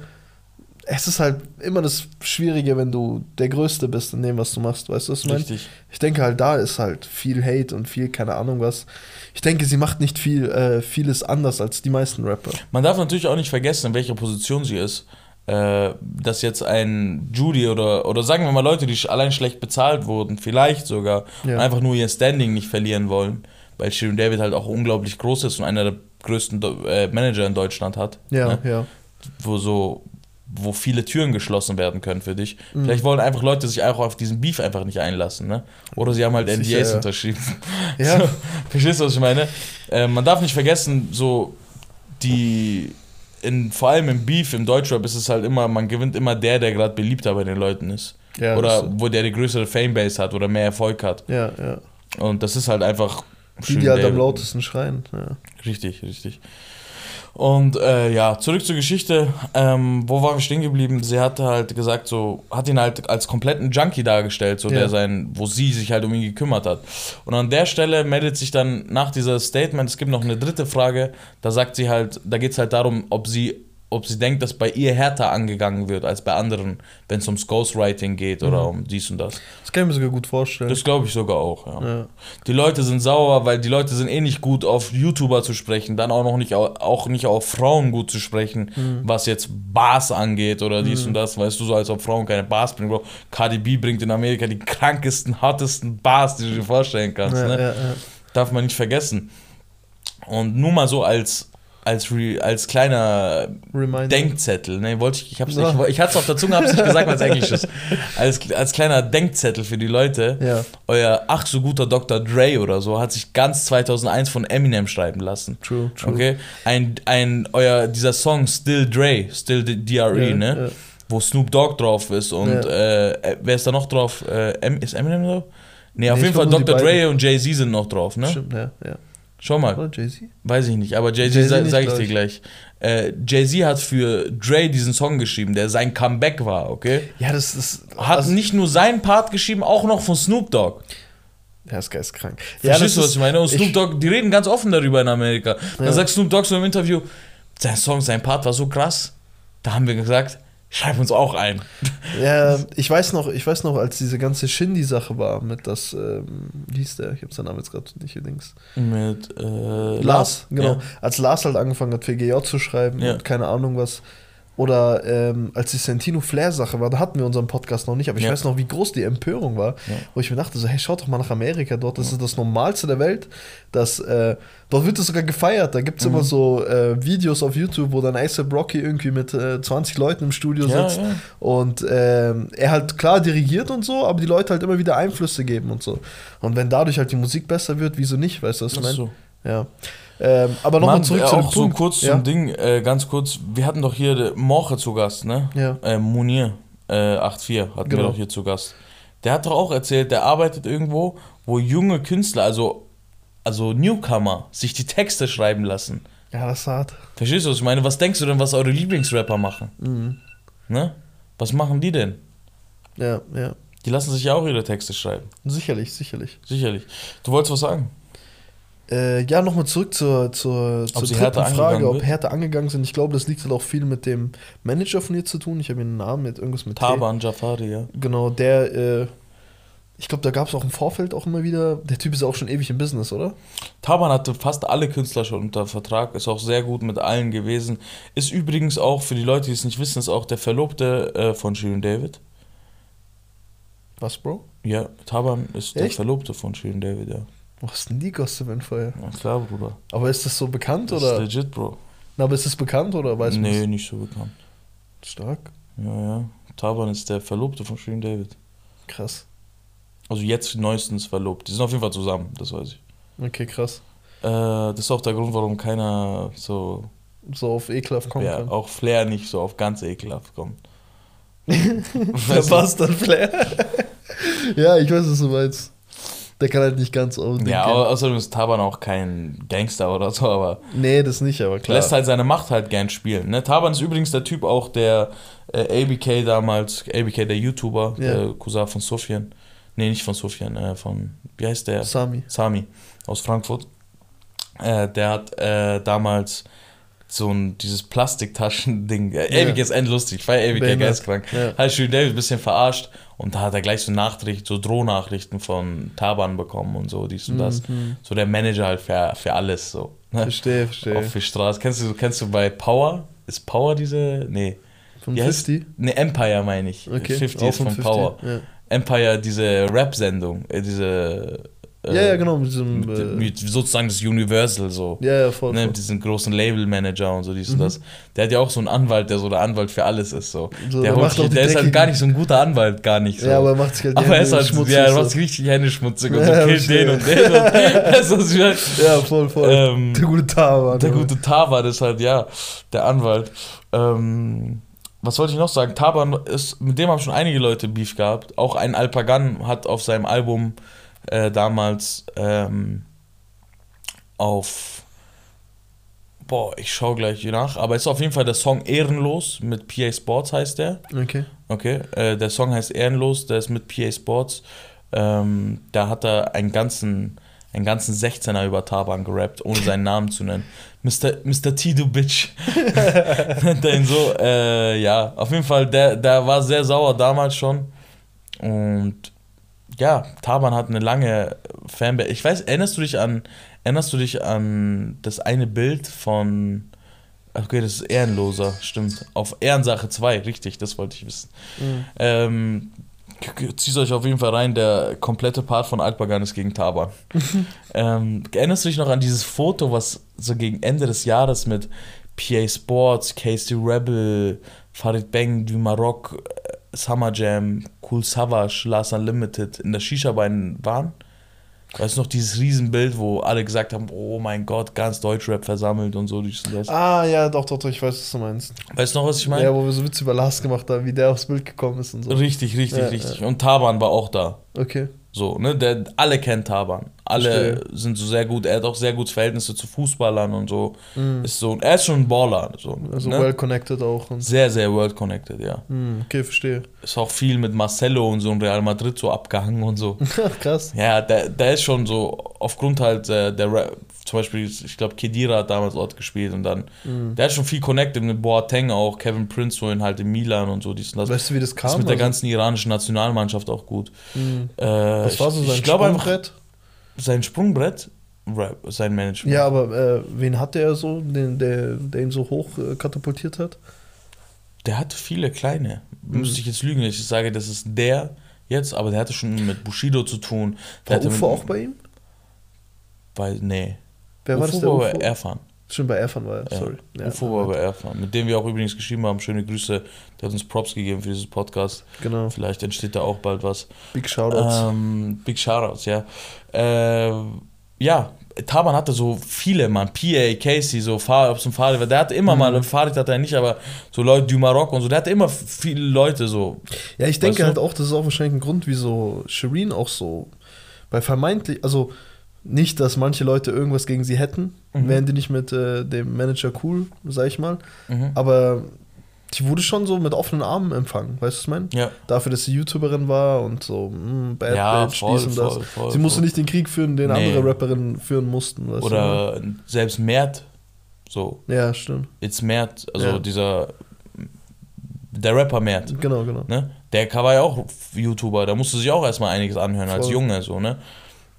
Es ist halt immer das Schwierige, wenn du der Größte bist in dem, was du machst, weißt du, was ich meine? Richtig. Ich denke halt, da ist halt viel Hate und viel, keine Ahnung was. Ich denke, sie macht nicht viel, äh, vieles anders als die meisten Rapper. Man darf natürlich auch nicht vergessen, in welcher Position sie ist. Äh, dass jetzt ein Judy oder, oder sagen wir mal Leute, die allein schlecht bezahlt wurden, vielleicht sogar, Ja. und einfach nur ihr Standing nicht verlieren wollen, weil Shirin David halt auch unglaublich groß ist und einer der größten Do äh, Manager in Deutschland hat, Ja, ne? ja. wo so wo viele Türen geschlossen werden können für dich. Mhm. Vielleicht wollen einfach Leute sich auch auf diesen Beef einfach nicht einlassen, ne? Oder sie haben halt Sicher, NDAs ja. unterschrieben. Ja. So, verstehst du, was ich meine? Äh, man darf nicht vergessen, so die in, vor allem im Beef, im Deutschrap ist es halt immer, man gewinnt immer der, der gerade beliebter bei den Leuten ist. ja oder wo der die größere Fanbase hat oder mehr Erfolg hat. ja, ja. Und das ist halt einfach. Die, die halt am lautesten schreien. Ja. Richtig, richtig. Und äh, ja, zurück zur Geschichte. Ähm, wo waren wir stehen geblieben? Sie hatte halt gesagt, so, hat ihn halt als kompletten Junkie dargestellt, so Ja. der sein, wo sie sich halt um ihn gekümmert hat. Und an der Stelle meldet sich dann nach dieser Statement, es gibt noch eine dritte Frage, da sagt sie halt, da geht es halt darum, ob sie ob sie denkt, dass bei ihr härter angegangen wird als bei anderen, wenn es ums Ghostwriting geht oder um dies und das. Das kann ich mir sogar gut vorstellen. Das glaube ich sogar auch, ja. ja. Die Leute sind sauer, weil die Leute sind eh nicht gut auf YouTuber zu sprechen, dann auch noch nicht au- auch nicht auf Frauen gut zu sprechen, was jetzt Bars angeht oder dies und das, weißt du, so als ob Frauen keine Bars bringen. Bro. Cardi B bringt in Amerika die krankesten, hartesten Bars, die du dir vorstellen kannst. Ja, ne? ja. Darf man nicht vergessen. Und nur mal so als als, Re, als kleiner Reminder. Denkzettel, ne, wollte ich, ich hab's nicht, ich hatte es auf der Zunge, hab's nicht gesagt, weil es Englisch ist. Als, als kleiner Denkzettel für die Leute, Ja. euer ach so guter Dr. Dre oder so hat sich ganz 2001 von Eminem schreiben lassen. True, true. Okay? Ein, ein, euer, dieser Song Still Dre, Still DRE, Ja, ne? ja. Wo Snoop Dogg drauf ist und Ja. äh, wer ist da noch drauf? Äh, ist Eminem drauf? Nee, auf Nee, ich jeden Fall Dr. Dre und Jay-Z sind noch drauf, ne? Stimmt, ja, ja. Schau mal. Oder Jay-Z? Weiß ich nicht, aber Jay-Z Jay-Z sa nicht, sag ich dir ich. gleich. Äh, Jay-Z hat für Dre diesen Song geschrieben, der sein Comeback war, okay? Ja, das ist. Hat also- nicht nur seinen Part geschrieben, auch noch von Snoop Dogg. Ja, ist geistkrank. Verstehst du, das was ich meine? Und Snoop ich- Dogg, die reden ganz offen darüber in Amerika. Dann Ja. sagt Snoop Dogg so im Interview, sein Song, sein Part war so krass. Da haben wir gesagt, schreib uns auch ein. Ja, ich weiß noch, ich weiß noch, als diese ganze Shindy-Sache war mit das, ähm, wie hieß der? Ich habe seinen Namen jetzt gerade nicht links. Mit äh, Lars, genau. Ja. Als Lars halt angefangen hat, FGJ zu schreiben Ja. und keine Ahnung was. Oder ähm, als die Santino Flair-Sache war, da hatten wir unseren Podcast noch nicht, aber ich Ja. weiß noch, wie groß die Empörung war, Ja. wo ich mir dachte, so, hey, schaut doch mal nach Amerika, dort ist es das Normalste der Welt. Dass, äh, dort wird es sogar gefeiert. Da gibt es Mhm. immer so äh, Videos auf YouTube, wo dann ASAP Rocky irgendwie mit äh, 20 Leuten im Studio Ja, sitzt ja. und ähm, er halt klar dirigiert und so, aber die Leute halt immer wieder Einflüsse geben und so. Und wenn dadurch halt die Musik besser wird, wieso nicht, weißt du, was ich meine? so. Ja. Ähm, aber nochmal zurück äh, zu dem auch so Punkt. kurz ja? zum Ding, äh, ganz kurz. Wir hatten doch hier Moche zu Gast, ne? Ja. Äh, Munir, äh, 8.4 hatten Genau. wir doch hier zu Gast. Der hat doch auch erzählt, der arbeitet irgendwo, wo junge Künstler, also, also Newcomer, sich die Texte schreiben lassen. Ja, das ist hart. Verstehst du, was ich meine? Was denkst du denn, was eure Lieblingsrapper machen? Mhm. Ne? Was machen die denn? Ja, ja. Die lassen sich ja auch ihre Texte schreiben. Sicherlich, sicherlich. Sicherlich. Du wolltest was sagen? Äh, ja, nochmal zurück zur, zur, zur dritten Frage, ob wird? härter angegangen sind. Ich glaube, das liegt halt auch viel mit dem Manager von ihr zu tun. Ich habe ihren Namen mit irgendwas mit T. Taban Jafari, ja. Genau, der, äh, ich glaube, da gab es auch im Vorfeld auch immer wieder. Der Typ ist auch schon ewig im Business, oder? Taban hatte fast alle Künstler schon unter Vertrag, ist auch sehr gut mit allen gewesen. Ist übrigens auch, für die Leute, die es nicht wissen, ist auch der Verlobte äh, von Shirin David. Was, Bro? Ja, Taban ist der Echt? Verlobte von Shirin David, ja. Was ist denn die Gossip-Info? Na klar, Bruder. Aber ist das so bekannt Das oder? ist legit, Bro. Na, aber ist das bekannt oder weiß man nee, nicht so bekannt. Stark. Ja, ja. Taban ist der Verlobte von Shirin David. Krass. Also jetzt neuestens verlobt. Die sind auf jeden Fall zusammen, das weiß ich. Okay, krass. Äh, das ist auch der Grund, warum keiner so, So auf ekelhaft kommen ja, kann. auch Flair nicht so auf ganz ekelhaft kommt. Der Bastard Flair. ja, ich weiß, was du meinst. Der kann halt nicht ganz auf. Ja, au- außerdem ist Taban auch kein Gangster oder so, aber Nee, das nicht, aber klar. lässt halt seine Macht halt gern spielen. Ne? Taban ist übrigens der Typ auch, der äh, ABK damals, ABK der YouTuber, Ja. der Cousin von Sofian. Nee, nicht von Sofian, äh, von, wie heißt der? Sami. Sami aus Frankfurt. Äh, der hat äh, damals so ein dieses Plastiktaschen-Ding. Äh, Ja. ABK ist endlustig, weil ABK Behindert. geistkrank. Ja. Hat Jules David ein bisschen verarscht und da hat er gleich so Nachrichten, so Drohnachrichten von Taban bekommen und so, dies und das. Mhm. So der Manager halt für, für alles so. Ne? Verstehe, Auch verstehe. für Straße. Kennst du, kennst du bei Power? Ist Power diese? Nee. Von heißt- 50? Ne, Empire meine ich. Okay. 50 auch ist von 50, Power. Ja. Empire, diese Rap-Sendung, äh, diese. Äh, ja, ja, genau. Mit diesem. Mit, Äh, mit sozusagen das Universal so. ja, ja, voll. Ne, voll. mit diesen großen Label-Manager und so dies und Mhm. das. Der hat ja auch so einen Anwalt, der so der Anwalt für alles ist. So. So, der der sich, die der ist halt gar nicht so ein guter Anwalt, gar nicht so. Ja, aber er macht sich halt die Aber er ist halt, schmutzig, ja, er so. macht sich richtig Hände schmutzig und so Ja, killt den und den. Und, meine? Ja, voll, voll. Ähm, der gute Tava. Der gute Taban ist halt, ja, der Anwalt. Ähm, was wollte ich noch sagen? Taban ist, mit dem haben schon einige Leute Beef gehabt. Auch ein Alpagan hat auf seinem Album äh, damals ähm, auf. Boah, ich schau gleich nach. Aber es ist auf jeden Fall der Song Ehrenlos mit PA Sports heißt der. Okay. Okay, äh, der Song heißt Ehrenlos, der ist mit PA Sports. Ähm, da hat er einen ganzen einen ganzen 16er über Taban gerappt, ohne seinen Namen zu nennen. Mr. Mr. T, du Bitch. Nennt er ihn so. Äh, ja, auf jeden Fall, der, der war sehr sauer damals schon. Und ja, Taban hat eine lange Fanbase. Ich weiß, erinnerst du dich an, erinnerst du dich an das eine Bild von. Okay, das ist Ehrenloser, stimmt. Auf Ehrensache 2, richtig, das wollte ich wissen. Mhm. Ähm, zieht euch auf jeden Fall rein, der komplette Part von Altbagan ist gegen Taban. ähm, erinnerst du dich noch an dieses Foto, was so gegen Ende des Jahres mit PA Sports, Casey Rebel, Farid Bang, Du Maroc, Summer Jam, Cool Savage, Last Unlimited in der Shisha-Bein waren? Weißt du noch, dieses Riesenbild, wo alle gesagt haben, oh mein Gott, ganz Deutschrap versammelt und so. dies und das. Ah, ja, doch, doch, doch, ich weiß, was du meinst. Weißt du noch, was ich meine? Ja, wo wir so Witze über Lars gemacht haben, wie der aufs Bild gekommen ist und so. Richtig, richtig, Ja, richtig. Und Taban war auch da. Okay. So, ne, der, alle kennen Taban. Alle Verstehe. sind so sehr gut, er hat auch sehr gute Verhältnisse zu Fußballern und so. Mhm. Ist so, er ist schon ein Baller. So, Also ne? well connected auch. Sehr, sehr world connected, ja. Mhm, okay, verstehe. Ist auch viel mit Marcelo und so in Real Madrid so abgehangen und so. Krass. Ja, der, der ist schon so, aufgrund halt äh, der Rap, zum Beispiel, ich glaube, Kedira hat damals dort gespielt und dann, Mhm. der hat schon viel connected mit Boateng auch, Kevin Prince Prince halt in Milan und so, dies und das. Weißt du, wie das kam? ist mit der Also- ganzen iranischen Nationalmannschaft auch gut. Mhm. Äh, Was war so ich- sein ich glaube einfach, Sprungbrett? Sein Sprungbrett, Rap, sein Management. Ja, aber äh, wen hatte er so, den, der, der ihn so hoch äh, katapultiert hat? Der hatte viele kleine. Mhm. Müsste ich jetzt lügen, ich sage, das ist der jetzt, aber der hatte schon mit Bushido zu tun. Der War hatte Ufo mit, auch bei ihm? Bei, nee. Wer war Ufo das, der war Ufo? bei Stimmt, bei Erfan war er, Ja. sorry. Ja, Ufo war bei Erfan. Mit dem wir auch übrigens geschrieben haben. Schöne Grüße. Der hat uns Props gegeben für dieses Podcast. Genau, Vielleicht entsteht da auch bald was. Big Shoutouts. Ähm, Big Shoutouts, ja. Äh, ja, Taban hatte so viele, man. PA, Casey, so ob es ein Fahrrad war. Der hatte immer Mhm. mal, ein Fahrrad hatte er nicht, aber so Leute, du Maroc und so. Der hatte immer viele Leute so. Ja, ich denke Weißt du? halt auch, das ist auch wahrscheinlich ein Grund, wieso Shireen auch so bei vermeintlich, also nicht, dass manche Leute irgendwas gegen sie hätten, Mhm. wären die nicht mit äh, dem Manager cool, sag ich mal. Mhm. Aber die wurde schon so mit offenen Armen empfangen, weißt du, was ich meine? Ja. Dafür, dass sie YouTuberin war und so, mh, Bad Ja, Bitch, voll, dies und das. voll, voll, sie musste nicht den Krieg führen, den Nee. andere Rapperinnen führen mussten, Oder selbst Mert, so. du? Ja, stimmt. Jetzt Mert, also Ja. dieser. Der Rapper Mert. Genau, genau. Ne? Der war ja auch YouTuber, da musste sich auch erstmal einiges anhören als. Junge, so, ne?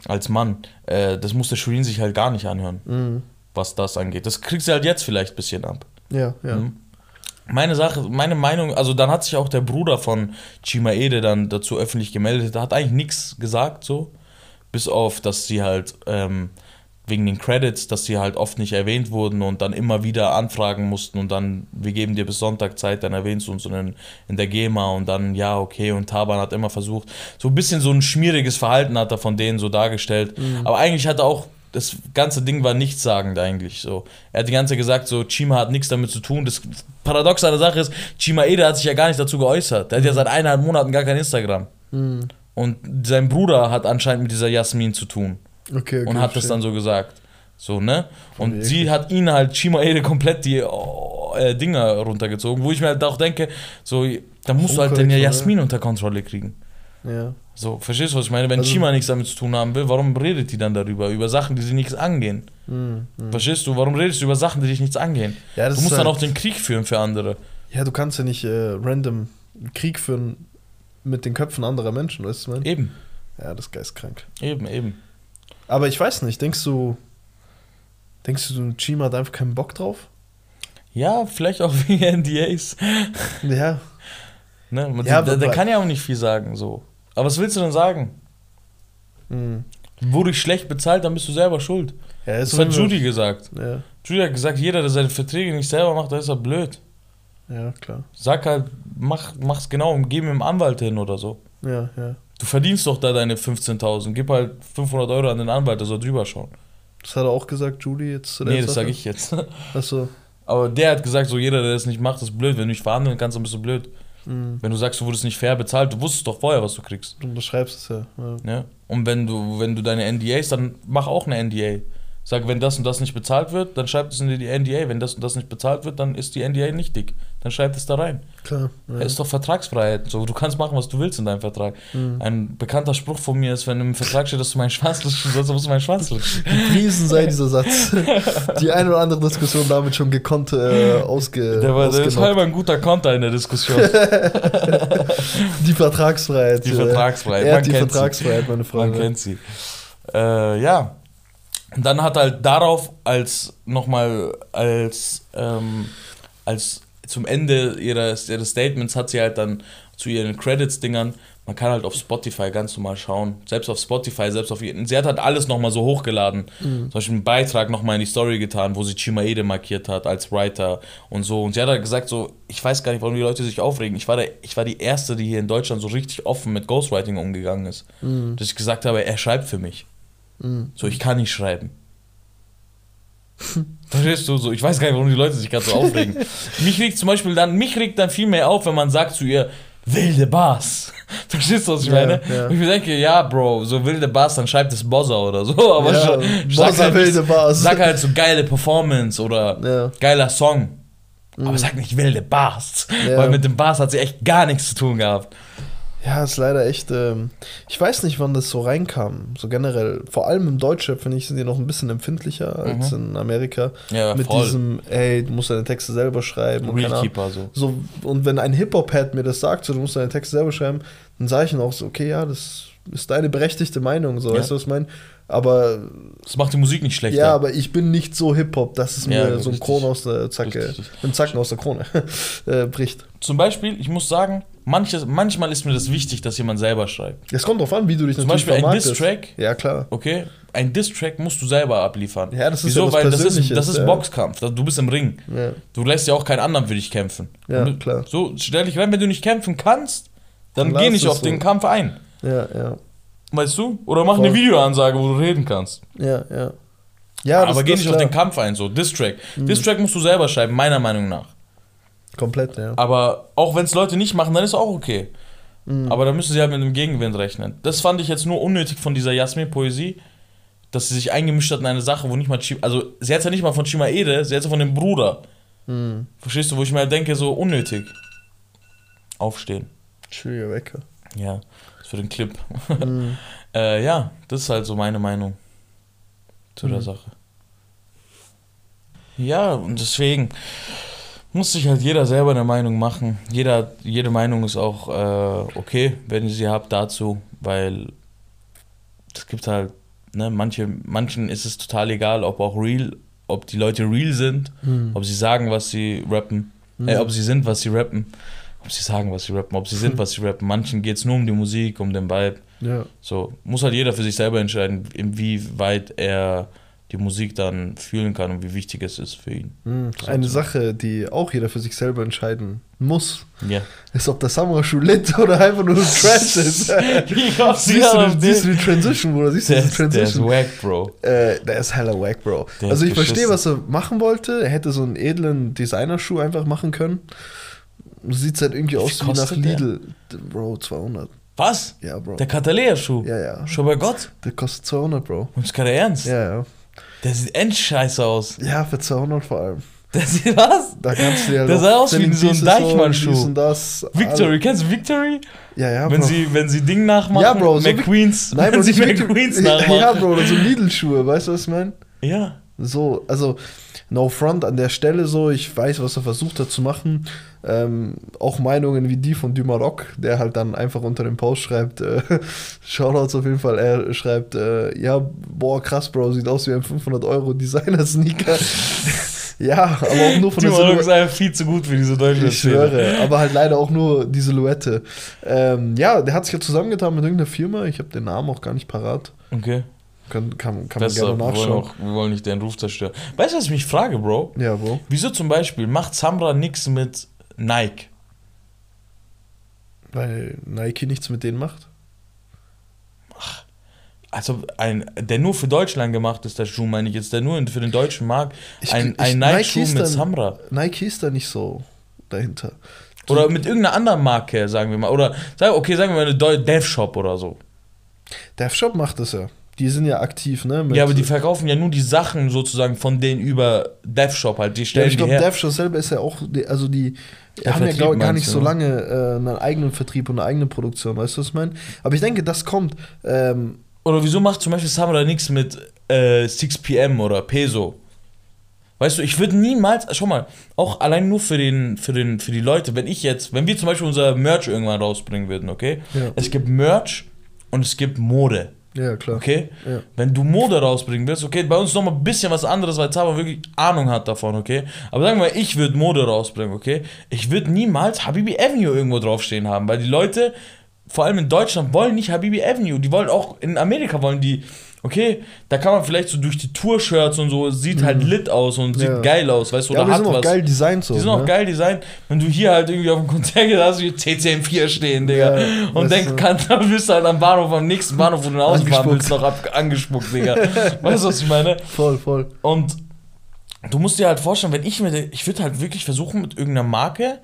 Als Mann. Äh, das musste Shirin sich halt gar nicht anhören, Mhm. was das angeht. Das kriegt sie halt jetzt vielleicht ein bisschen ab. Ja, ja. Mhm. Meine Sache, meine Meinung, also dann hat sich auch der Bruder von Chimaede dann dazu öffentlich gemeldet, hat eigentlich nichts gesagt, so. Bis auf, dass sie halt ähm, wegen den Credits, dass sie halt oft nicht erwähnt wurden und dann immer wieder anfragen mussten und dann, wir geben dir bis Sonntag Zeit, dann erwähnst du uns in, in der GEMA und dann, ja, okay, und Taban hat immer versucht, so ein bisschen so ein schmieriges Verhalten hat er von denen so dargestellt, aber eigentlich hat er auch, das ganze Ding war nichtssagend eigentlich so. Er hat die ganze Zeit gesagt, so, Chima hat nichts damit zu tun. Das Paradox an der Sache ist, Chima Ede hat sich ja gar nicht dazu geäußert. Der hat ja seit eineinhalb Monaten gar kein Instagram. Mhm. Und sein Bruder hat anscheinend mit dieser Jasmin zu tun Okay, okay. und hat das dann so gesagt. So, ne? Und sie hat ihn halt, Chima Ede, komplett die oh, äh, Dinger runtergezogen, wo ich mir halt auch denke, so, da musst du halt dann ja Unkorrekt, Jasmin unter Kontrolle kriegen. Ja. So, verstehst du, was ich meine? Wenn Also- Chima nichts damit zu tun haben will, warum redet die dann darüber? Über Sachen, die sie nichts angehen. Mhm. Mhm. Verstehst du? Warum redest du über Sachen, die dich nichts angehen? Ja, Du musst ist dann halt- auch den Krieg führen für andere. Ja, du kannst ja nicht äh, random einen Krieg führen mit den Köpfen anderer Menschen, weißt du, man? Eben, Ja, das ist geistkrank. eben, eben. Aber ich weiß nicht, denkst du, denkst du, Chima hat einfach keinen Bock drauf? Ja, vielleicht auch wegen NDAs. Ja, Ne? Man- Ja, der, der kann ja auch nicht viel sagen, so. Aber was willst du denn sagen? mhm. Wurde ich schlecht bezahlt, dann bist du selber schuld. ja Das hat Judy gesagt. Ja, Judy hat gesagt, jeder, der seine Verträge nicht selber macht, der ist er blöd. ja, klar. Sag halt, mach, mach's genau und geh mit dem Anwalt hin oder so. Ja, ja. Du verdienst doch da deine 15.000. Gib halt 500 Euro an den Anwalt, der soll drüber schauen. Das hat er auch gesagt, Judy, jetzt zu der Nee, das sage ich jetzt. Achso. Aber der hat gesagt, so jeder, der das nicht macht, ist blöd. Wenn du nicht verhandeln kannst, dann bist du blöd. Mhm. Wenn du sagst, du wurdest nicht fair bezahlt, du wusstest doch vorher, was du kriegst. Du beschreibst es ja. ja. Ne? Und wenn du, wenn du deine NDAs, dann mach auch eine NDA. Sag, wenn das und das nicht bezahlt wird, dann schreibt es in die NDA. Wenn das und das nicht bezahlt wird, dann ist die NDA nichtig. Dann schreibt es da rein. Klar. Ja. ist doch Vertragsfreiheit. So, du kannst machen, was du willst in deinem Vertrag. Mhm. Ein bekannter Spruch von mir ist, wenn im Vertrag steht, dass du meinen Schwanz lutschen sollst, dann musst du meinen Schwanz lutschen. Gepriesen sei dieser Satz. Die eine oder andere Diskussion damit schon gekonnt äh, ausge. Der, war, der ist halber ein guter Konter in der Diskussion. die Vertragsfreiheit. Die Vertragsfreiheit. Er hat die Vertragsfreiheit, meine Freunde. Man kennt sie. Äh, ja. Und dann hat halt darauf als nochmal als, ähm, als zum Ende ihres, ihres Statements hat sie halt dann zu ihren Credits-Dingern, man kann halt auf Spotify ganz normal schauen. Selbst auf Spotify, selbst auf jeden. Sie hat halt alles nochmal so hochgeladen. Mhm. Zum Beispiel einen Beitrag nochmal in die Story getan, wo sie Chimaede markiert hat als Writer und so. Und sie hat halt gesagt, so, ich weiß gar nicht, warum die Leute sich aufregen. Ich war, der, ich war die Erste, die hier in Deutschland so richtig offen mit Ghostwriting umgegangen ist. Mhm. Dass ich gesagt habe, er schreibt für mich. Mhm. So, ich kann nicht schreiben. Verstehst du so? Ich weiß gar nicht, warum die Leute sich gerade so aufregen. mich regt zum Beispiel dann, mich regt dann viel mehr auf, wenn man sagt zu ihr, wilde Bass. Verstehst du, was ich ja, meine? Ja. Und ich mir denke, ja, Bro, so wilde Bass, dann schreibt es Bozza oder so. Aber ja, sag, halt, wilde Bass. sag halt so geile Performance oder ja. geiler Song. Mhm. Aber sag nicht wilde Bass. Weil mit dem Bass hat sie echt gar nichts zu tun gehabt. Ja, ist leider echt. Ähm, ich weiß nicht, wann das so reinkam. So generell. Vor allem im Deutschrap, finde ich, sind die noch ein bisschen empfindlicher als mhm. in Amerika. Ja, Mit voll. diesem, ey, du musst deine Texte selber schreiben. Realkeeper so. so. Und wenn ein Hip-Hop-Head mir das sagt, so, du musst deine Texte selber schreiben, dann sage ich ihm auch so, okay, ja, das ist deine berechtigte Meinung. So, ja. weißt du, was ich meine? Aber. Das macht die Musik nicht schlechter. Ja, aber ich bin nicht so Hip-Hop, dass es ja, mir so ein Kron aus der Zacke, ein Zacken aus der Krone äh, bricht. Zum Beispiel, ich muss sagen, manches, manchmal ist mir das wichtig, dass jemand selber schreibt. Es kommt drauf an, wie du dich Zum Beispiel ein Diss-Track. Ja, klar. Okay, ein Diss-Track musst du selber abliefern. Ja, das ist Wieso? Ja Weil das ist, das ist ja. Boxkampf. Du bist im Ring. Ja. Du lässt ja auch keinen anderen für dich kämpfen. Ja, du, klar. So, stell dich rein, wenn du nicht kämpfen kannst, dann, dann geh nicht auf so. den Kampf ein. Ja, ja. Weißt du? Oder mach Voll. eine Videoansage, wo du reden kannst. Ja, ja. Ja, aber geh nicht klar. auf den Kampf ein, so. Distrack. Mhm. Distrack musst du selber schreiben, meiner Meinung nach. Komplett, ja. Aber auch wenn es Leute nicht machen, dann ist auch okay. Mhm. Aber da müssen sie halt mit einem Gegenwind rechnen. Das fand ich jetzt nur unnötig von dieser Jasmin-Poesie, dass sie sich eingemischt hat in eine Sache, wo nicht mal Chima, also sie hat ja nicht mal von Chima Ede, sie hat ja von dem Bruder. Mhm. Verstehst du, wo ich mir halt denke, so unnötig. Aufstehen. Schwieriger Wecker. Ja für den Clip. Mhm. äh, ja, das ist halt so meine Meinung zu mhm. der Sache. Ja, und deswegen muss sich halt jeder selber eine Meinung machen. Jeder, jede Meinung ist auch äh, okay, wenn ihr sie habt dazu, weil es gibt halt, ne, manche, manchen ist es total egal, ob auch real, ob die Leute real sind, mhm. ob sie sagen, was sie rappen, äh, ob sie sind, was sie rappen ob sie sagen, was sie rappen, ob sie sind, was sie rappen. Manchen geht es nur um die Musik, um den Vibe. Ja. So, muss halt jeder für sich selber entscheiden, inwieweit er die Musik dann fühlen kann und wie wichtig es ist für ihn. Mhm. Eine Sache, die auch jeder für sich selber entscheiden muss, yeah. ist, ob der Samurai-Schuh lit oder einfach nur Trash ist. siehst, du, siehst du die Transition, Bruder? Siehst du die Transition? Der ist wack, Bro. Äh, der ist hella wack, Bro. Der also ich verstehe, was er machen wollte. Er hätte so einen edlen Designerschuh einfach machen können. Sieht halt irgendwie aus wie, wie nach Lidl. Der? Bro, 200. Was? Ja, Bro. Der Katalea-Schuh? Ja, ja. Schon bei Gott? Der kostet 200, Bro. Und ist gerade ernst? Ja, ja. Der sieht endscheiße aus. Ja, für 200 vor allem. Der sieht was? Da kannst du ja Der sah aus wie so ein Deichmann-Schuh. Victory, kennst du Victory? Ja, ja, Bro. Wenn sie, wenn sie Ding nachmachen, ja, Bro, so McQueens. Nein, wenn sie McQueens nachmachen. Ja, Bro, so Lidl-Schuhe, weißt du, was ich meine? Ja. So, also, no front an der Stelle so, ich weiß, was er versucht hat zu machen. Ähm, auch Meinungen wie die von Dumaroc, der halt dann einfach unter dem Post schreibt, äh, Shoutouts auf jeden Fall, er schreibt, äh, ja, boah, krass, Bro, sieht aus wie ein 500 Euro Designer-Sneaker. ja, aber auch nur von der Silhouette. ist einfach viel zu gut für diese deutsche Ich schwöre, aber halt leider auch nur die Silhouette. Ähm, ja, der hat sich ja zusammengetan mit irgendeiner Firma, ich habe den Namen auch gar nicht parat. Okay. Kann, kann, kann man gerne nachschauen. Wir wollen, auch, wir wollen nicht deinen Ruf zerstören. Weißt du, was ich mich frage, Bro? Ja, Bro. Wieso zum Beispiel macht Samra nichts mit Nike. Weil Nike nichts mit denen macht? Ach, also ein, der nur für Deutschland gemacht ist, der Schuh, meine ich jetzt, der nur für den deutschen Markt. Ein, ein Nike-Schuh Nike mit Samra. Nike ist da nicht so dahinter. Oder mit irgendeiner anderen Marke, sagen wir mal. Oder, okay, sagen wir mal eine Dev Shop oder so. Dev Shop macht das ja. Die sind ja aktiv, ne? Ja, aber die verkaufen ja nur die Sachen sozusagen von denen über DevShop halt. Die Ja, stellen ich glaube. DevShop selber ist ja auch, also die Der haben ja Vertrieb glaub, gar meinst nicht so ne? lange äh, einen eigenen Vertrieb und eine eigene Produktion, weißt du, was ich meine? Aber ich denke, das kommt. Ähm, Oder wieso macht zum Beispiel Samurai nichts mit äh, 6pm oder Peso? Weißt du, ich würde niemals, schau mal, auch allein nur für, den, für, den, für die Leute, wenn ich jetzt, wenn wir zum Beispiel unser Merch irgendwann rausbringen würden, okay? Ja. Es gibt Merch und es gibt Mode, ja, klar. okay? Ja. Wenn du Mode rausbringen willst, okay, bei uns nochmal ein bisschen was anderes, weil Zaba wirklich Ahnung hat davon, okay? Aber sagen wir mal, ich würde Mode rausbringen, okay? Ich würde niemals Habibi Avenue irgendwo draufstehen haben, weil die Leute, vor allem in Deutschland, wollen nicht Habibi Avenue. Die wollen auch, in Amerika wollen die, okay, da kann man vielleicht so durch die Tour-Shirts und so, sieht halt lit aus und sieht Mhm. Ja. geil aus, weißt du, Ja, oder aber die hat sind auch was. geil designt so. Die sind auch ne? geil designt. Wenn du hier halt irgendwie auf dem Konzert gehst, hast du hier TCM4 stehen, Digga. Ja, und denkst, kann, dann bist du halt am Bahnhof, am nächsten Bahnhof, wo du nach Hause fahren willst, noch ab, angespuckt, Digga. weißt du, was ich meine? Voll, voll. Und du musst dir halt vorstellen, wenn ich mir, ich würde halt wirklich versuchen mit irgendeiner Marke,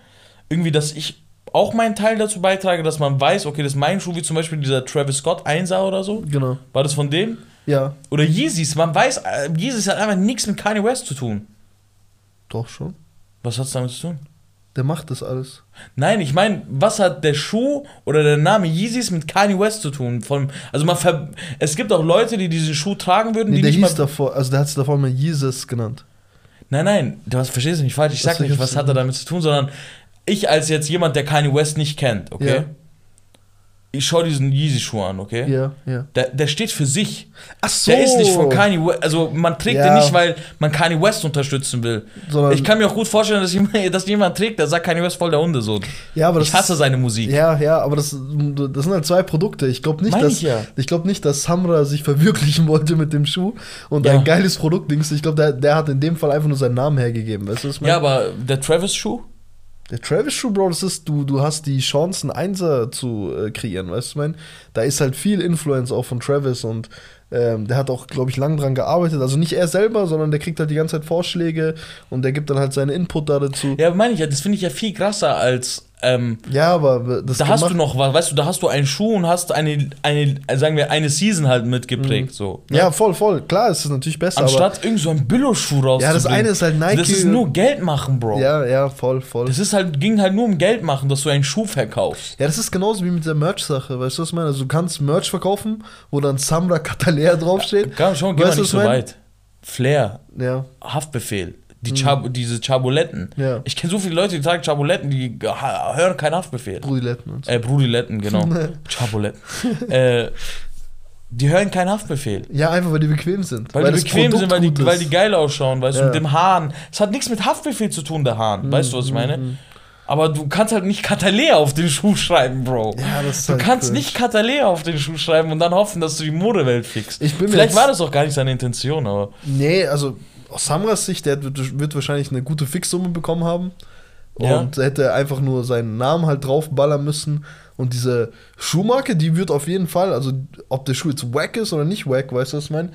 irgendwie, dass ich auch meinen Teil dazu beitrage, dass man weiß, okay, das ist mein Schuh, wie zum Beispiel dieser Travis Scott 1er oder so. Genau. War das von dem? Ja, Oder Yeezys, man weiß, äh, Yeezys hat einfach nichts mit Kanye West zu tun. doch schon. Was hat's damit zu tun? Der macht das alles. Nein, ich meine, was hat der Schuh oder der Name Yeezys mit Kanye West zu tun? Von, also man ver es gibt auch Leute, die diesen Schuh tragen würden, Nee, die der nicht hieß davor, also der hat es davor mal Jesus genannt. Nein, nein, du hast, verstehst mich falsch. Ich Was sag nicht, was hat er damit zu tun, sondern ich als jetzt jemand, der Kanye West nicht kennt, okay? Ja. Ich schaue diesen Yeezy-Schuh an, okay? Ja, ja. Der, der steht für sich. Ach so. Der ist nicht von Kanye West. Also man trägt den nicht, weil man Kanye West unterstützen will. Sondern- ich kann mir auch gut vorstellen, dass jemand, dass jemand trägt, der sagt Kanye West voll der Hundesohn. Ja, aber das Ich hasse seine Musik. Ja, ja, aber das, das sind halt zwei Produkte. Ich glaube nicht, Meine dass ich ja. ich glaube nicht, dass Samra sich verwirklichen wollte mit dem Schuh und Ja. ein geiles Produkt Dings. Ich glaube, der, der hat in dem Fall einfach nur seinen Namen hergegeben. Weißt du, was ich meine? Ja, aber der Travis-Schuh? Der Travis Schuh, Bro, das ist, du, du hast die Chancen, Einser zu äh, kreieren, weißt du, meine? Da ist halt viel Influence auch von Travis und ähm, der hat auch, glaube ich, lang dran gearbeitet. Also nicht er selber, sondern der kriegt halt die ganze Zeit Vorschläge und der gibt dann halt seinen Input da dazu. Ja, meine ich ja, das finde ich ja viel krasser als. Ähm, Ja, aber das da hast du noch was, weißt du, da hast du einen Schuh und hast eine, eine sagen wir, eine Season halt mitgeprägt, so. ne? Ja, voll, voll. Klar, ist es natürlich besser. Anstatt irgend so einen Billo-Schuh rauszubringen. Ja, das eine ist halt Nike. Das ist nur Geld machen, Bro. Ja, ja, voll, voll. Das ist halt, ging halt nur um Geld machen, dass du einen Schuh verkaufst. Ja, das ist genauso wie mit der Merch-Sache, weißt du, was ich meine? Also, du kannst Merch verkaufen, wo dann Samra Katalea draufsteht. Komm, schon, geh mal nicht so mein? weit. Flair, Ja, Haftbefehl, die Chab diese Chabuletten. Ja. Ich kenne so viele Leute, die tragen Chabuletten, die hören keinen Haftbefehl. Brudiletten und so. Äh, Brudiletten, genau. Chabuletten. äh, die hören keinen Haftbefehl. Ja, einfach weil die bequem sind. Weil, die das bequem Produkt sind, weil die, weil die geil ausschauen, weißt du, Ja. mit dem Hahn. Es hat nichts mit Haftbefehl zu tun, der Hahn. Weißt du, was ich meine? Aber du kannst halt nicht Katalea auf den Schuh schreiben, Bro. Ja, das ist Du halt kannst nicht Katalea auf den Schuh schreiben und dann hoffen, dass du die Modewelt mir Vielleicht war das auch gar nicht seine Intention, aber. Nee, also aus Samras Sicht, der wird, wird wahrscheinlich eine gute Fixsumme bekommen haben. Ja. Und hätte einfach nur seinen Namen halt draufballern müssen. Und diese Schuhmarke, die wird auf jeden Fall, also ob der Schuh jetzt wack ist oder nicht wack, weißt du, was ich meine?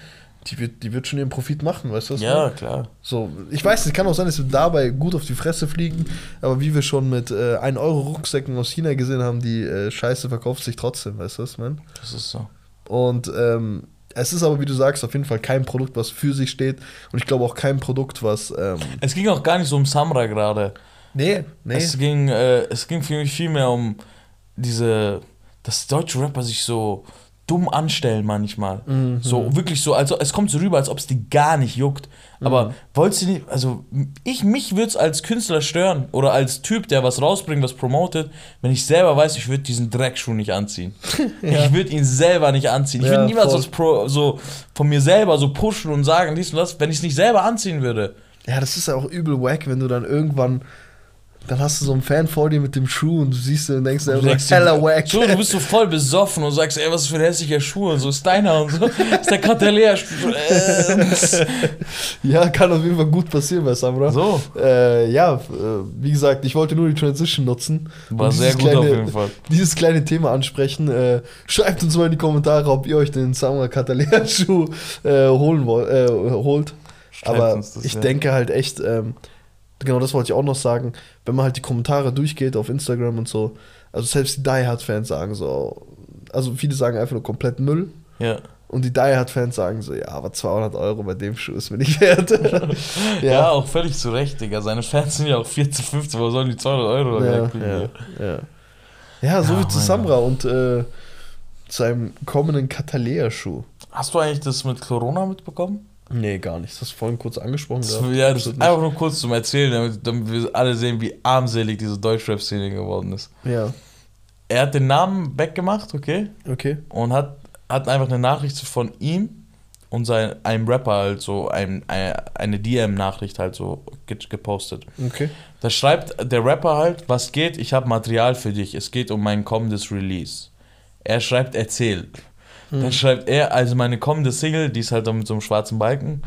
Die wird, die wird schon ihren Profit machen, weißt du, Ja, meine? klar. So, ich weiß, es kann auch sein, dass wir dabei gut auf die Fresse fliegen, aber wie wir schon mit äh, 1-Euro-Rucksäcken aus China gesehen haben, die äh, Scheiße verkauft sich trotzdem, weißt du, was meine? Das ist so. Und ähm, es ist aber, wie du sagst, auf jeden Fall kein Produkt, was für sich steht. Und ich glaube auch kein Produkt, was. Ähm, Es ging auch gar nicht so um Samra gerade. nee, nee. Es ging, äh, es ging für mich viel mehr um diese, dass deutsche Rapper sich so dumm anstellen manchmal. Mhm. So wirklich so, also es kommt so rüber, als ob es die gar nicht juckt. Mhm. Aber wolltest du nicht, also ich, mich würde es als Künstler stören oder als Typ, der was rausbringt, was promotet, wenn ich selber weiß, ich würde diesen Dreckschuh nicht anziehen. Ja. Ich würde ihn selber nicht anziehen. Ich Ja, würde niemals was pro, so von mir selber so pushen und sagen, dies und das, wenn ich es nicht selber anziehen würde. Ja, das ist ja auch übel wack, wenn du dann irgendwann. Dann hast du so einen Fan vor dir mit dem Schuh und du siehst ihn und denkst denkst dir, hella wack. So, du bist so voll besoffen und sagst, ey, was ist für ein hässlicher Schuh und so, ist deiner und so. Ist der Katalea. Äh, ja, kann auf jeden Fall gut passieren bei Samra. so. Äh, ja, äh, wie gesagt, ich wollte nur die Transition nutzen. War sehr dieses gut auf jeden Fall. Dieses kleine Thema ansprechen. Äh, schreibt uns mal in die Kommentare, ob ihr euch den Samra Catalea Schuh äh, holen wollt, äh, holt. Schreibt Aber das, ich ja. denke halt echt, ähm, genau das wollte ich auch noch sagen, wenn man halt die Kommentare durchgeht auf Instagram und so, also selbst die Die Hard Fans sagen so, also viele sagen einfach nur komplett Müll. Ja. Und die Die Hard-Fans sagen so, ja, aber 200 Euro bei dem Schuh ist mir nicht wert. ja. ja. auch völlig zu Recht, Digga. Seine Fans sind ja auch 14, 15, wo sollen die 200 Euro ja, kriegen? Ja, ja. ja, so wie zu Samra und äh, seinem kommenden Katalea-Schuh. Hast du eigentlich das mit Corona mitbekommen? Nee, gar nicht. Das hast du vorhin kurz angesprochen. Das, ja, das ist einfach nur kurz zum Erzählen, damit, damit wir alle sehen, wie armselig diese Deutschrap-Szene geworden ist. Ja. Er hat den Namen weggemacht, okay? Okay. Und hat, hat einfach eine Nachricht von ihm und sein, einem Rapper halt so ein, eine DM-Nachricht halt so gepostet. Okay. Da schreibt der Rapper halt, was geht, ich habe Material für dich, es geht um mein kommendes Release. Er schreibt, erzähl. Dann schreibt er, also meine kommende Single, die ist halt mit so einem schwarzen Balken,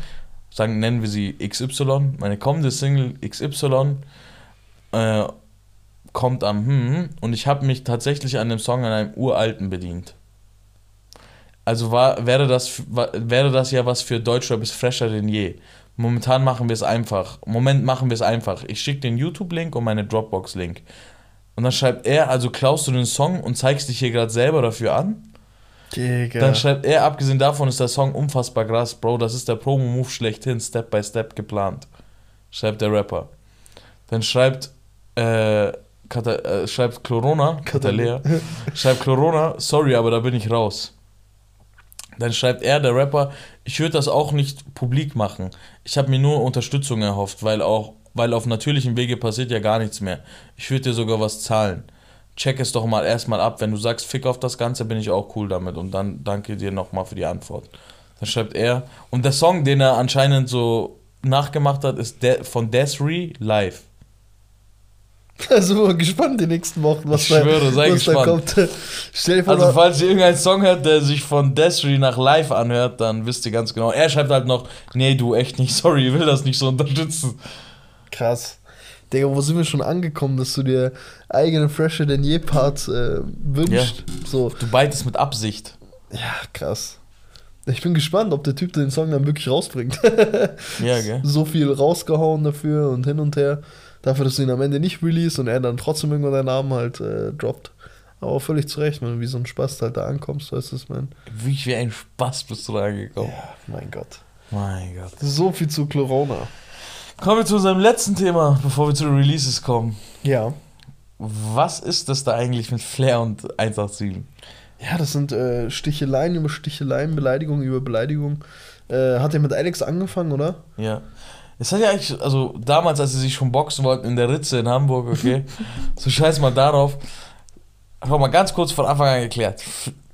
sagen, nennen wir sie XY, meine kommende Single XY äh, kommt am hm und ich habe mich tatsächlich an dem Song an einem uralten bedient. Also war, wäre, das, wäre das ja was für Deutschrap ist fresher denn je. Momentan machen wir es einfach. Moment machen wir es einfach. Ich schicke den YouTube-Link und meine Dropbox-Link. Und dann schreibt er, also klaust du den Song und zeigst dich hier gerade selber dafür an? Digga. Dann schreibt er, abgesehen davon ist der Song unfassbar krass, Bro, das ist der Promo-Move schlechthin, Step by Step geplant. Schreibt der Rapper. Dann schreibt, äh, Kata, äh, schreibt Corona, Katalea, schreibt Corona, sorry, aber da bin ich raus. Dann schreibt er, der Rapper, ich würde das auch nicht publik machen. Ich habe mir nur Unterstützung erhofft, weil auch, weil auf natürlichem Wege passiert ja gar nichts mehr. Ich würde dir sogar was zahlen check es doch mal erstmal ab. Wenn du sagst, fick auf das Ganze, bin ich auch cool damit. Und dann danke dir nochmal für die Antwort. Dann schreibt er. Und der Song, den er anscheinend so nachgemacht hat, ist De von Desri live. Also gespannt die nächsten Wochen, was, ich schwöre, da, sei was gespannt. da kommt. Stell dir vor, also falls ihr irgendeinen Song hört, der sich von Desri nach live anhört, dann wisst ihr ganz genau. Er schreibt halt noch, nee, du echt nicht, sorry, ich will das nicht so unterstützen. Krass. Digga, wo sind wir schon angekommen, dass du dir eigene Fresher denn je Parts äh, wünschst? Ja. So. Du beitest mit Absicht. Ja, krass. Ich bin gespannt, ob der Typ den Song dann wirklich rausbringt. ja, gell? So viel rausgehauen dafür und hin und her. Dafür, dass du ihn am Ende nicht release und er dann trotzdem irgendwann deinen Namen halt äh, droppt. Aber völlig zu Recht, wenn du wie so ein Spaß halt da ankommst, weißt du, was man. Wie wie ein Spaß bist du da angekommen. Ja, mein Gott. Mein Gott. So viel zu Corona. Kommen wir zu unserem letzten Thema, bevor wir zu den Releases kommen. Ja. Was ist das da eigentlich mit Flair und 187? Ja, das sind äh, Sticheleien über Sticheleien, Beleidigung über Beleidigung. Äh, hat er mit Alex angefangen, oder? Ja. Es hat ja eigentlich, also damals, als sie sich schon boxen wollten in der Ritze in Hamburg, okay, so scheiß mal darauf. Schau mal ganz kurz von Anfang an geklärt.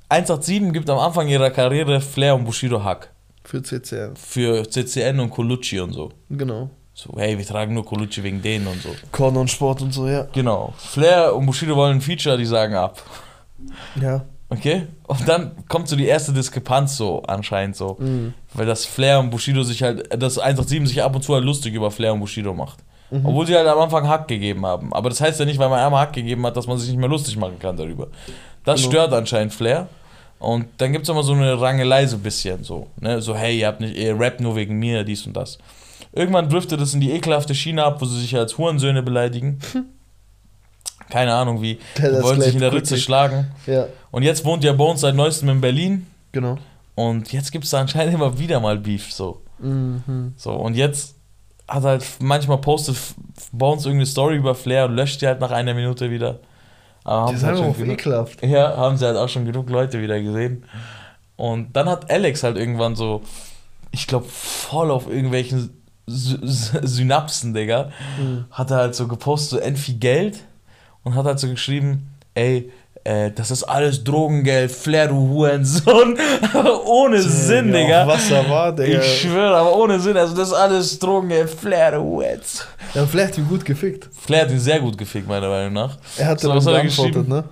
187 gibt am Anfang ihrer Karriere Flair und Bushido Hack. Für CCN. Für CCN und Colucci und so. Genau. So, hey, wir tragen nur Colucci wegen denen und so. Korn und Sport und so, ja. Genau. Flair und Bushido wollen ein Feature, die sagen ab. Ja. Okay? Und dann kommt so die erste Diskrepanz so anscheinend so. Mhm. Weil das Flair und Bushido sich halt, das 187 sich ab und zu halt lustig über Flair und Bushido macht. Mhm. Obwohl sie halt am Anfang Hack gegeben haben. Aber das heißt ja nicht, weil man einmal Hack gegeben hat, dass man sich nicht mehr lustig machen kann darüber. Das genau. stört anscheinend Flair. Und dann gibt es immer so eine Rangelei so ein bisschen so. Ne? So, hey, ihr habt nicht, ihr rappt nur wegen mir, dies und das. Irgendwann driftet es in die ekelhafte Schiene ab, wo sie sich als Hurensöhne beleidigen. Keine Ahnung wie. Ja, wollen sich in der Ritze schlagen. Ja. Und jetzt wohnt ja Bones seit neuestem in Berlin. Genau. Und jetzt gibt es da anscheinend immer wieder mal Beef. So. Mhm. so. Und jetzt hat halt manchmal postet Bones irgendeine Story über Flair und löscht die halt nach einer Minute wieder. Aber das ist halt auch ekelhaft. Ja, haben sie halt auch schon genug Leute wieder gesehen. Und dann hat Alex halt irgendwann so, ich glaube, voll auf irgendwelchen Synapsen, Digga, mhm. hat er halt so gepostet, so end viel Geld und hat halt so geschrieben, ey, äh, das ist alles Drogengeld, Flair, du Hurensohn. ohne Digga, Sinn, Digga. Was da war, Digga. Ich schwöre, aber ohne Sinn. Also, das ist alles Drogengeld, Flair, du Hurensohn. Ja, Flair hat ihn gut gefickt. Flair hat ihn sehr gut gefickt, meiner Meinung nach. Er hat so, dann geantwortet, ne?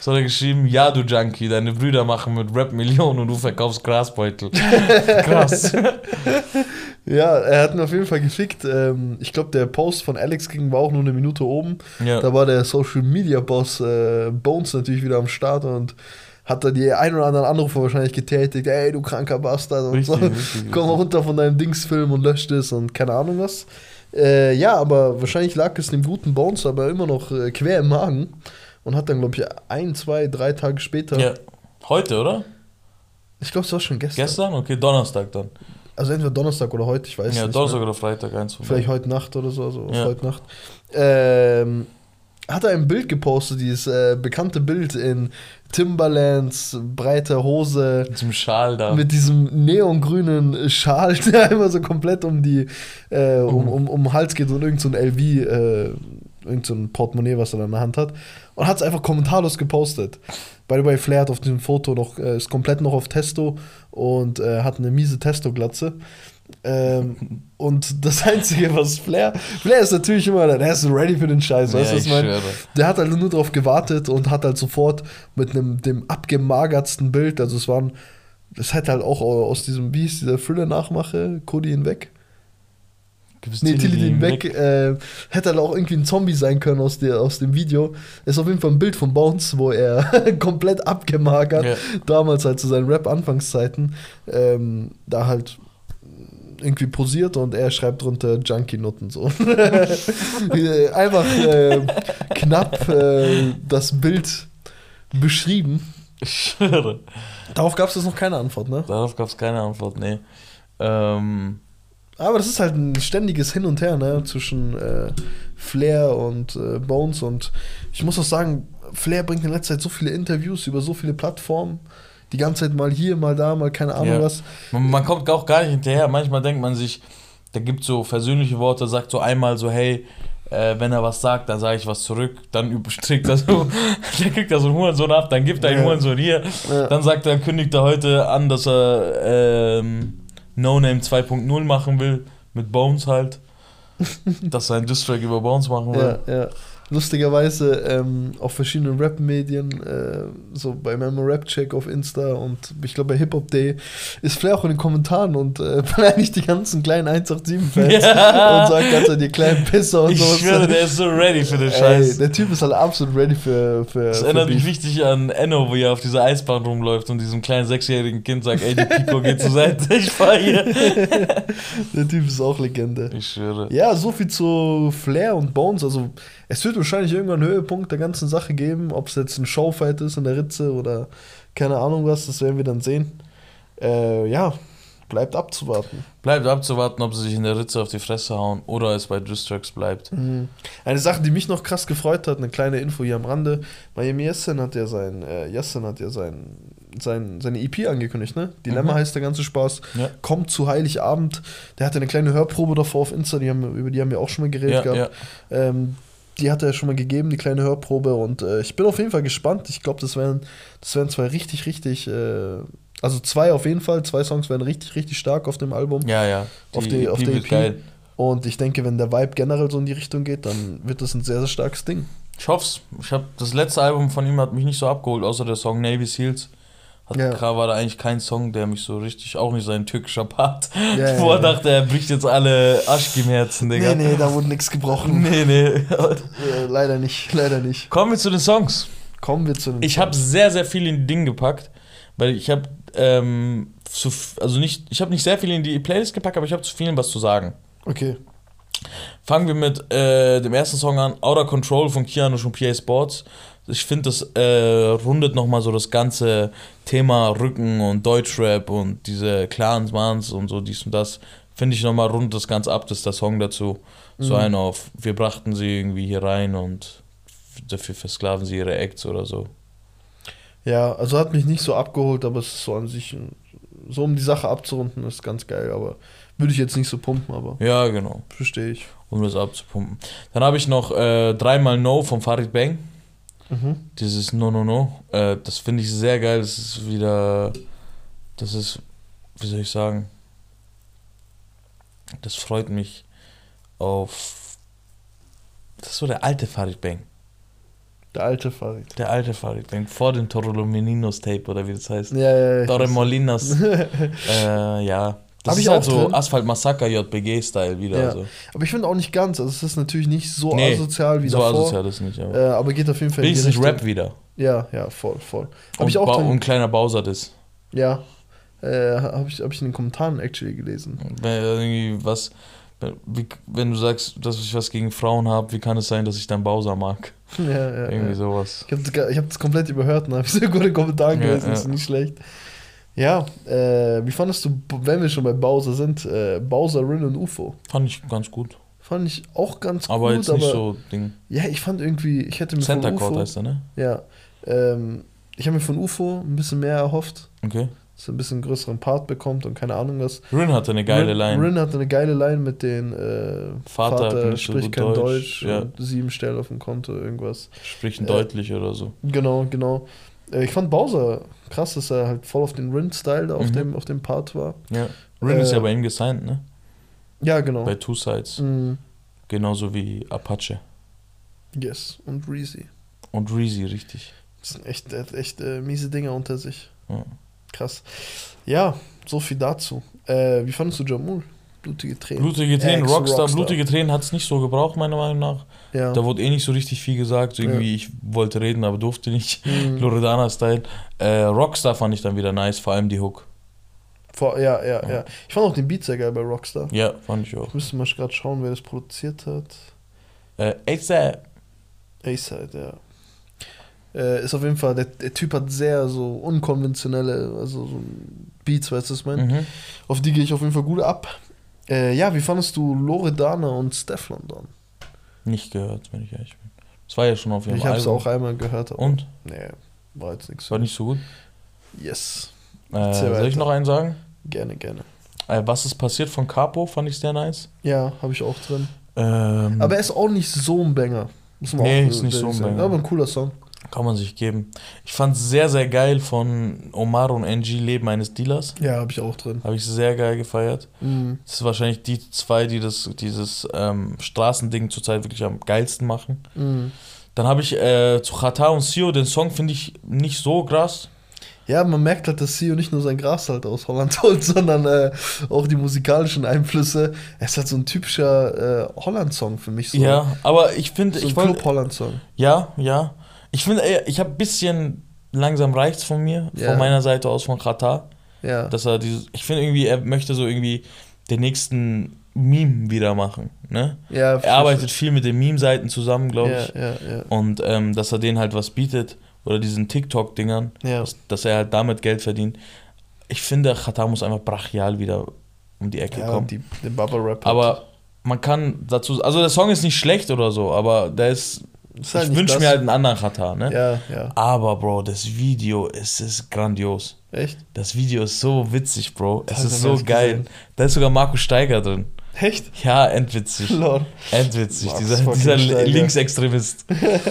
So hat er geschrieben, ja du Junkie, deine Brüder machen mit Rap Millionen und du verkaufst Grasbeutel. Krass. Ja, er hat ihn auf jeden Fall gefickt. Ähm, ich glaube, der Post von Alex ging war auch nur eine Minute oben. Ja. Da war der Social Media Boss äh, Bones natürlich wieder am Start und hat da die ein oder anderen Anrufe wahrscheinlich getätigt. Ey, du kranker Bastard und richtig, so. Richtig, Komm mal runter von deinem Dingsfilm und löscht es und keine Ahnung was. Äh, ja, aber wahrscheinlich lag es dem guten Bones aber immer noch äh, quer im Magen und hat dann, glaube ich, ein, zwei, drei Tage später. Ja, heute, oder? Ich glaube, es war schon gestern. Gestern? Okay, Donnerstag dann. Also entweder Donnerstag oder heute, ich weiß Ja, nicht. Donnerstag mehr. oder Freitag, eins von Vielleicht heute Nacht oder so, also Ja. heute Nacht. Ähm, hat er ein Bild gepostet, dieses äh, bekannte Bild in Timberlands, breiter Hose, Mit diesem Schal da. mit diesem neongrünen Schal, der immer so komplett um die äh, um, um, um den Hals geht und irgend so ein LV, äh, irgend so ein Portemonnaie, was er in der Hand hat. Und hat es einfach kommentarlos gepostet. By the way, Flair hat auf diesem Foto noch, äh, ist komplett noch auf Testo und äh, hat eine miese Testo-Glatze. Ähm, und das Einzige, was Flair, Flair ist natürlich immer, der ist ready für den Scheiß, weißt du, ja, was ich meine? Der hat halt nur darauf gewartet und hat halt sofort mit einem dem abgemagertsten Bild, also es waren, das hätte halt auch aus diesem, wie hieß dieser Thriller-Nachmache, Cody hinweg? Gibt's Nee, Tilly den hinweg, äh, hätte halt auch irgendwie ein Zombie sein können aus, der, aus dem Video. Ist auf jeden Fall ein Bild von Bounce, wo er komplett abgemagert, Ja. damals halt zu seinen Rap-Anfangszeiten, ähm, da halt irgendwie posiert und er schreibt drunter Junkie-Nutten so. Äh, Einfach äh, knapp äh, das Bild beschrieben. Ich schwöre. Darauf gab es jetzt noch keine Antwort, ne? Darauf gab es keine Antwort, nee. Ähm, Aber das ist halt ein ständiges Hin und Her, ne? Zwischen äh, Flair und äh, Bones. Und ich muss auch sagen, Flair bringt in letzter Zeit so viele Interviews über so viele Plattformen. Die ganze Zeit mal hier, mal da, mal keine Ahnung Ja. was. man, man kommt auch gar nicht hinterher. Manchmal denkt man sich, der gibt so versöhnliche Worte, sagt so einmal so, hey, äh, wenn er was sagt, dann sage ich was zurück. Dann überträgt er so, der kriegt da so einen Hurensohn ab, dann gibt er einen Ja. Hurensohn hier. Ja. Dann sagt er, kündigt er heute an, dass er ähm, No Name 2.0 machen will. Mit Bones halt. dass er einen Distrack über Bones machen will. Ja, ja. Lustigerweise ähm, auf verschiedenen Rap-Medien, äh, so bei meinem Rap-Check auf Insta und ich glaube bei Hip Hop Day, ist Flair auch in den Kommentaren und äh, beleidigt die ganzen kleinen 187-Fans Ja. und sagt ganz die kleinen Pisser und Ich so. schwöre, der ist so ready für den Ey, Scheiß. der Typ ist halt absolut ready für. für Das für erinnert mich richtig an Enno, wo er auf dieser Eisbahn rumläuft und diesem kleinen sechsjährigen Kind sagt, ey, die Pico geht zur Seite, ich fahr hier. Der Typ ist auch Legende. Ich schwöre. Ja, so viel zu Flair und Bones. Also, es wird wahrscheinlich irgendwann einen Höhepunkt der ganzen Sache geben. Ob es jetzt ein Showfight ist in der Ritze oder keine Ahnung was, das werden wir dann sehen. Äh, ja, bleibt abzuwarten. Bleibt abzuwarten, ob sie sich in der Ritze auf die Fresse hauen oder es bei Distracks bleibt. Eine Sache, die mich noch krass gefreut hat, eine kleine Info hier am Rande. Miami Yassin hat ja sein, äh, Yassin hat ja sein, sein, seine EP angekündigt, ne? Dilemma Mhm. heißt der ganze Spaß. Ja. Kommt zu Heiligabend. Der hatte eine kleine Hörprobe davor auf Insta, die haben, über die haben wir auch schon mal geredet Ja, gehabt. ja. Ähm, die hat er schon mal gegeben, die kleine Hörprobe. Und äh, ich bin auf jeden Fall gespannt. Ich glaube, das wären, das wären zwei richtig, richtig, äh, also zwei auf jeden Fall. Zwei Songs wären richtig, richtig stark auf dem Album. Ja, ja. Auf die- auf EP der wird EP. geil. Und ich denke, wenn der Vibe generell so in die Richtung geht, dann wird das ein sehr, sehr starkes Ding. Ich hoff's. Ich hab, das letzte Album von ihm hat mich nicht so abgeholt, außer der Song Navy Seals. Hat, Ja. War da eigentlich kein Song, der mich so richtig, auch nicht sein türkischer Part, Ja, wo er ja. dachte, er bricht jetzt alle Aschkim-Herzen, Digga. Nee, nee, da wurde nichts gebrochen. Nee, nee. Äh, leider nicht, leider nicht. Kommen wir zu den Songs. Kommen wir zu den Ich habe sehr, sehr viel in die Dinge gepackt, weil ich habe, ähm, zu, also nicht, ich habe nicht sehr viel in die Playlist gepackt, aber ich habe zu vielen was zu sagen. Okay. Fangen wir mit äh, dem ersten Song an, Outer Control von Keanu und PA Sports. Ich finde, das äh, rundet nochmal so das ganze Thema Rücken und Deutschrap und diese Clans, Mans und so dies und das. Finde ich nochmal rund das Ganze ab, das ist der Song dazu. So Mhm. ein auf, wir brachten sie irgendwie hier rein und dafür versklaven sie ihre Acts oder so. Ja, also hat mich nicht so abgeholt, aber es ist so an sich, so um die Sache abzurunden, ist ganz geil. Aber würde ich jetzt nicht so pumpen, aber Ja, genau. verstehe ich. um das abzupumpen. Dann habe ich noch äh, dreimal No von Farid Bang. Mhm. Dieses No No No. Äh, das finde ich sehr geil. Das ist wieder. Das ist. Wie soll ich sagen? Das freut mich auf. Das ist so der alte Farid Bang. Der alte Farid. Der alte Farid Bang. Vor dem Torolo Meninos Tape oder wie das heißt. Ja, ja, ja. Torre Molinas. äh, ja. Das Hab ist ich halt auch so drin. Asphalt Massaker JPG-Style wieder. Ja. So, Aber ich finde auch nicht ganz. Also es ist natürlich nicht so Nee, asozial wie so davor. asozial ist nicht. Aber Äh, aber geht auf jeden Fall in die Richtung. Rap wieder. Ja, ja, voll, voll. Hab Und, ich auch Ba- drin. und kleiner Bowser das. Ja. Äh, habe ich, hab ich in den Kommentaren actually gelesen. Wenn irgendwie was, wie, wenn du sagst, dass ich was gegen Frauen habe, wie kann es sein, dass ich deinen Bowser mag? ja, ja, Irgendwie ja. sowas. Ich habe das, ich hab das komplett überhört und habe so gute Kommentare Ja, gelesen. ja. Das ist nicht schlecht. Ja, äh, wie fandest du, wenn wir schon bei Bowser sind, äh, Bowser, Rin und UFO? Fand ich ganz gut. Fand ich auch ganz Aber gut, jetzt nicht aber so Ding. ja, ich fand irgendwie, ich hätte mir Center von Court UFO, heißt er, ne? ja, ähm, ich habe mir von UFO ein bisschen mehr erhofft, Okay. dass er ein bisschen größeren Part bekommt und keine Ahnung was. Rin hatte eine geile Rin, Line. Rin hatte eine geile Line mit den äh, Vater Vater, nicht so spricht kein Deutsch, Deutsch, ja. und sieben Stellen auf dem Konto, irgendwas. Sprechen Äh, deutlich oder so. Genau, genau. Äh, ich fand Bowser krass, dass er halt voll auf den Rin-Style da auf, Mhm. dem, auf dem Part war. Ja. Rin ist äh, ja bei ihm gesigned, ne? Ja, genau. Bei Two Sides. Mhm. Genauso wie Apache. Yes, und Reezy. Und Reezy, richtig. Das sind echt, echt äh, miese Dinger unter sich. Ja. Krass. Ja, so viel dazu. Äh, wie fandest du Jamul? Blutige Tränen. Blutige Tränen, Rockstar, Rockstar. blutige Tränen hat es nicht so gebraucht, meiner Meinung nach. ja. Da wurde eh nicht so richtig viel gesagt. So irgendwie, ich wollte reden, aber durfte nicht. Mhm. Loredana-Style. Äh, Rockstar fand ich dann wieder nice, vor allem die Hook. Vor, ja, ja, ja. Ich fand auch den Beat sehr geil bei Rockstar. Ja, fand ich auch. Ich müsste mal gerade schauen, wer das produziert hat. Äh, ASAP. A-Side, ja. Äh, ist auf jeden Fall, der, der Typ hat sehr so unkonventionelle, also so Beats, weißt du, was ich meine? Mhm. Auf die gehe ich auf jeden Fall gut ab. Äh, ja, wie fandest du Loredana und Steph London? Nicht gehört, wenn ich ehrlich bin. Das war ja schon auf ihrem Ich habe es auch einmal gehört. Aber Und? Nee, war jetzt nichts. War nicht so gut. Yes. Äh, soll ich noch einen sagen? Gerne, gerne. Äh, was ist passiert von Capo? Fand ich sehr nice. Ja, habe ich auch drin. Ähm, Aber er ist auch nicht so ein Banger. Muss man Nee, auch ist nicht so ein. Banger. Aber ein cooler Song. Kann man sich geben. Ich fand sehr, sehr geil von Omar und NG Leben eines Dealers. Ja, habe ich auch drin. Habe ich sehr geil gefeiert. Mhm. Das ist wahrscheinlich die zwei, die das, dieses ähm, Straßending zurzeit wirklich am geilsten machen. Mhm. Dann habe ich äh, zu Chata und Sio, den Song finde ich nicht so krass. Ja, man merkt halt, dass Sio nicht nur sein Gras halt aus Holland holt, sondern äh, auch die musikalischen Einflüsse. Es ist halt so ein typischer äh, Holland-Song für mich. So. Ja, aber ich finde, So ein ich wollte. Club-Holland-Song. Ja, ja. Ich finde, ich habe ein bisschen langsam reicht's von mir, Ja. von meiner Seite aus von Chata. Ja. Dass er dieses, ich finde irgendwie, er möchte so irgendwie den nächsten Meme wieder machen. Ne? ja Er arbeitet viel mit den Meme-Seiten zusammen, glaube ich. Ja, ja, Und ähm, dass er denen halt was bietet, oder diesen TikTok-Dingern, dass, dass er halt damit Geld verdient. Ich finde, Chata muss einfach brachial wieder um die Ecke kommen. die, den Bubble-Rap. aber man kann dazu, also der Song ist nicht schlecht oder so, aber der Ist halt ich wünsche mir halt einen anderen Chata, ne? Ja, ja. Aber Bro, das Video es ist grandios. Echt? Das Video ist so witzig, Bro. Es Das ist hab so geil. gesehen. Da ist sogar Markus Steiger drin. Echt? Ja, endwitzig. Lord. Endwitzig, Markus dieser, dieser Steiger. Linksextremist.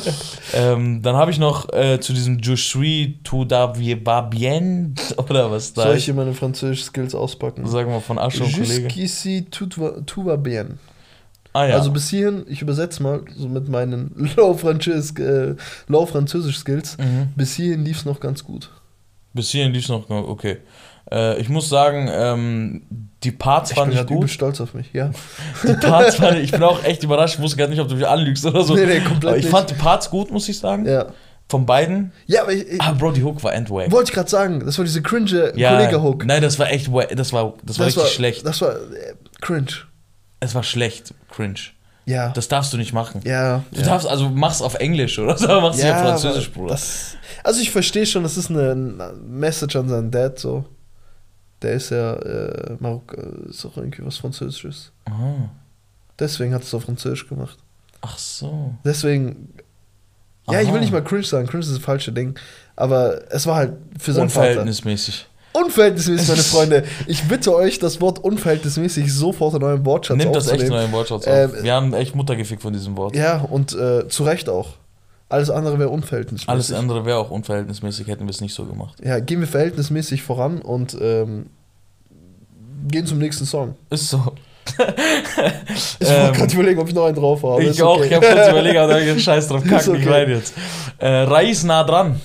ähm, dann habe ich noch äh, zu diesem Je suis tout va bien oder was da Soll ich ist. hier meine französischen-Skills auspacken? Sagen wir von Asche und Kollege. Jusqu'ici tout va, tout va bien. Ah ja. Also bis hierhin, ich übersetze mal so mit meinen Low-Französisch äh, mhm. Bis hierhin lief es noch ganz gut. Bis hierhin lief es noch okay. Äh, ich muss sagen, ähm, die Parts Ich fand bin ich gut. stolz auf mich, ja. Die Parts fand ich, ich bin auch echt überrascht. Ich wusste gar nicht, ob du mich anlügst oder so. Nee, nee, komplett Aber ich nicht. fand die Parts gut, muss ich sagen. Ja, Von beiden. ja aber ich, ich, Ah, Bro, die Hook war endwack. wollte ich gerade sagen, das war diese cringe Ja, Kollege-Hook. Nein, das war echt. Das war, das war richtig schlecht. Das war äh, cringe. Es war schlecht. Cringe. Ja. Das darfst du nicht machen. ja. Du ja. darfst, also mach's auf Englisch oder so, mach's ja, auf Französisch, Bruder. Das, also ich verstehe schon, das ist eine, Message an seinen Dad so. Der ist ja äh, Marok äh, ist auch irgendwie was Französisches. Ah. Deswegen hat es auf Französisch gemacht. Ach so. Deswegen. Ja, ich Aha. will nicht mal cringe sagen, cringe ist das falsche Ding. Aber es war halt für seinen Vater. Unverhältnismäßig. Unverhältnismäßig, meine Freunde. Ich bitte euch, das Wort unverhältnismäßig sofort in eurem Wortschatz Nimmt das echt in euren Wortschatz Ähm, auf. Wir haben echt Mutter gefickt von diesem Wort. Ja, und äh, zu Recht auch. Alles andere wäre unverhältnismäßig. Alles andere wäre auch unverhältnismäßig, hätten wir es nicht so gemacht. Ja, gehen wir verhältnismäßig voran und ähm, gehen zum nächsten Song. Ist so. Ich Ähm, wollte gerade überlegen, ob ich noch einen drauf habe. ich Ist auch, okay. ich habe kurz überlegt, aber da hab ich Scheiß drauf, kack okay. rein jetzt. Äh, Reis nah dran.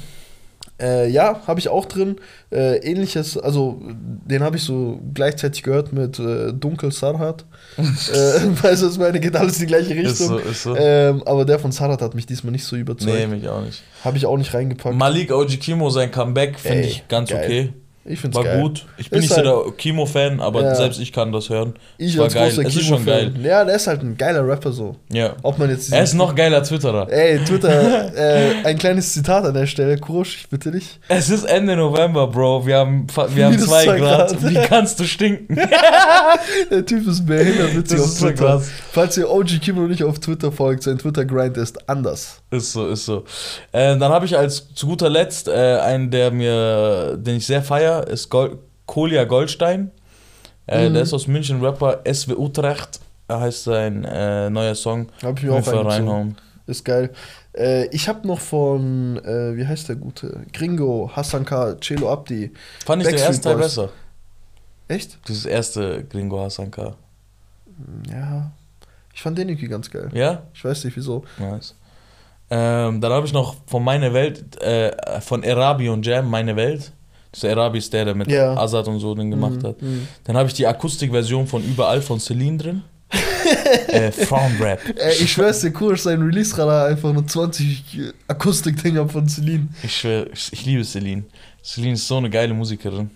Äh, ja, habe ich auch drin. Äh, ähnliches, also den habe ich so gleichzeitig gehört mit äh, Dunkel Sarhat. äh, weißt du, was meine? Geht alles in die gleiche Ist so, Richtung. ist so. Ähm, aber der von Sarhat hat mich diesmal nicht so nee, überzeugt. mich auch nicht. Habe ich auch nicht reingepackt. Malik Ojikimo, sein Comeback, finde ich ganz geil. okay. Ich find's War geil. gut. Ich bin Ist nicht so halt- der Kimo-Fan, aber Ja. selbst ich kann das hören. Ich war als geil. großer Es ist schon geil. Ja, der ist halt ein geiler Rapper so. Ja. Ob man jetzt Er ist noch geiler Twitterer. Ey, Twitter, äh, ein kleines Zitat an der Stelle. Kurosch, ich bitte dich. Es ist Ende November, Bro. Wir haben, wir haben zwei zwei Grad. Grad. Wie kannst du stinken? Der Typ ist behindert witzig Das auf ist so Twitter. krass. Falls ihr OG Kimo nicht auf Twitter folgt, sein Twitter-Grind ist anders. Ist so, ist so. Äh, dann habe ich als zu guter Letzt äh, einen, der mir, den ich sehr feier, ist Gol Kolja Goldstein. Äh, Mhm. Der ist aus München, Rapper SW Utrecht. Er heißt sein äh, neuer Song. Hab ich mir auch reinhauen. Ist geil. Äh, ich habe noch von, äh, wie heißt der gute? Gringo, Hassan K., Celo Abdi. Fand ich den ersten Teil besser. Echt? Dieses erste Gringo Hassanka. Ja. Ich fand den irgendwie ganz geil. Ja? Ich weiß nicht wieso. Nice. Ähm, dann habe ich noch von Meine Welt, äh, von Erabi und Jam, Meine Welt. Das Erabi ist der, der mit Ja. Azad und so den gemacht Mhm, hat. mhm. Dann habe ich die Akustikversion von Überall von Celine drin. äh, Frauenrap. Ey, ich schwör's dir, Kurs, sein Release-Radar einfach nur 20 Akustik-Dinger von Celine. Ich schwör, ich, liebe Celine. Celine ist so eine geile Musikerin.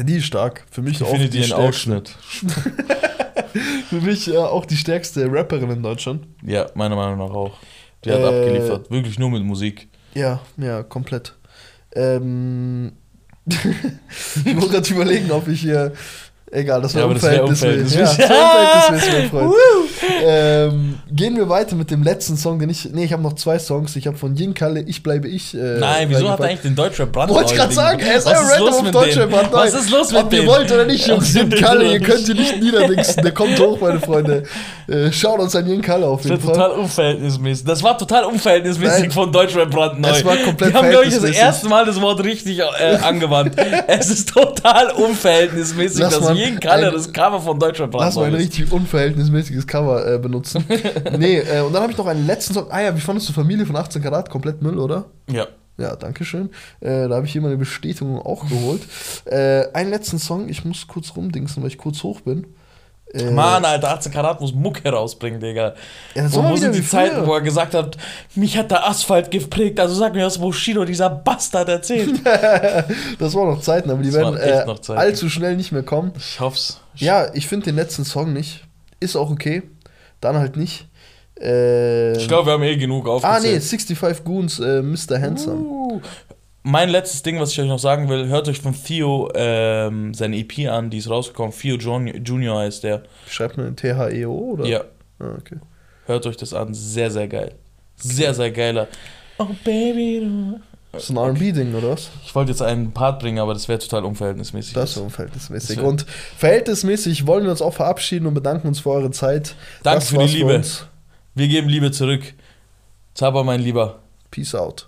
Die ist stark. Für mich Ich auch finde die einen stärkste. Ausschnitt. Für mich äh, auch die stärkste Rapperin in Deutschland. Ja, meiner Meinung nach auch. Die hat Äh, abgeliefert. Wirklich nur mit Musik. Ja, ja, komplett. Ähm, ich wollte gerade überlegen, ob ich hier. Egal, das war Ja, das unverhältnismäßig. Ja, unverhältnismäßig. das mein Freund. ähm, gehen wir weiter mit dem letzten Song, den ich. Nee, ich habe noch zwei Songs. Ich habe von Yin Kalle, Ich bleibe ich. Äh, Nein, wieso hat er eigentlich den Deutschrap brandneu? Wollte ich gerade sagen, er ist random auf Deutschrap brandneu. Was ist los mit Ob dem? ihr wollt oder nicht, Jungs, Ja, Yin Kalle, ihr könnt ihn nicht niederdingsen. Der kommt hoch, meine Freunde. Äh, schaut uns an Yin Kalle auf Das jeden war Fall. total unverhältnismäßig. Das war total unverhältnismäßig Nein. von Deutschrap brandneu. Es war komplett Die haben, glaube ich, das erste Mal das Wort richtig äh, angewandt. es ist total unverhältnismäßig, dass mal jeden Kalle das Cover von Deutschrap Lass mal ein richtig unverhältnismäßiges Cover äh, benutzen. nee, äh, und dann habe ich noch einen letzten Song. Ah ja, wie fandest du Familie von 18 Karat? Komplett Müll, oder? Ja. Ja, danke schön. Äh, da habe ich hier meine Bestätigung auch geholt. Äh, einen letzten Song, ich muss kurz rumdingsen, weil ich kurz hoch bin. Äh, Mann, Alter, 18 Karat muss Mucke herausbringen, Digga. Ja, das wo war wo sind die Zeiten, wo er gesagt hat, mich hat der Asphalt geprägt. Also sag mir, was Bushido, dieser Bastard, erzählt. Das waren noch Zeiten, aber die Das werden äh, allzu schnell nicht mehr kommen. Ich hoff's. Ja, ich finde den letzten Song nicht. Ist auch okay. Dann halt nicht. Äh, Ich glaube, wir haben eh genug Ah, aufgezählt. nee, 65 Goons, äh, Mr. Handsome. Uh. Mein letztes Ding, was ich euch noch sagen will, hört euch von Theo ähm, seine EP an, die ist rausgekommen. Theo Junior, Junior heißt der. Schreibt man T-H-E-O oder? Ja, Ah, okay. hört euch das an. Sehr, sehr geil. Sehr, sehr geiler. Oh, Baby, du. Das ist ein RB-Ding, oder was? Ich wollte jetzt einen Part bringen, aber das wäre total unverhältnismäßig. Das ist unverhältnismäßig. Das Und verhältnismäßig wollen wir uns auch verabschieden und bedanken uns für eure Zeit. Danke Das für die war's Liebe. uns. Wir geben Liebe zurück. Zauber, mein Lieber. Peace out.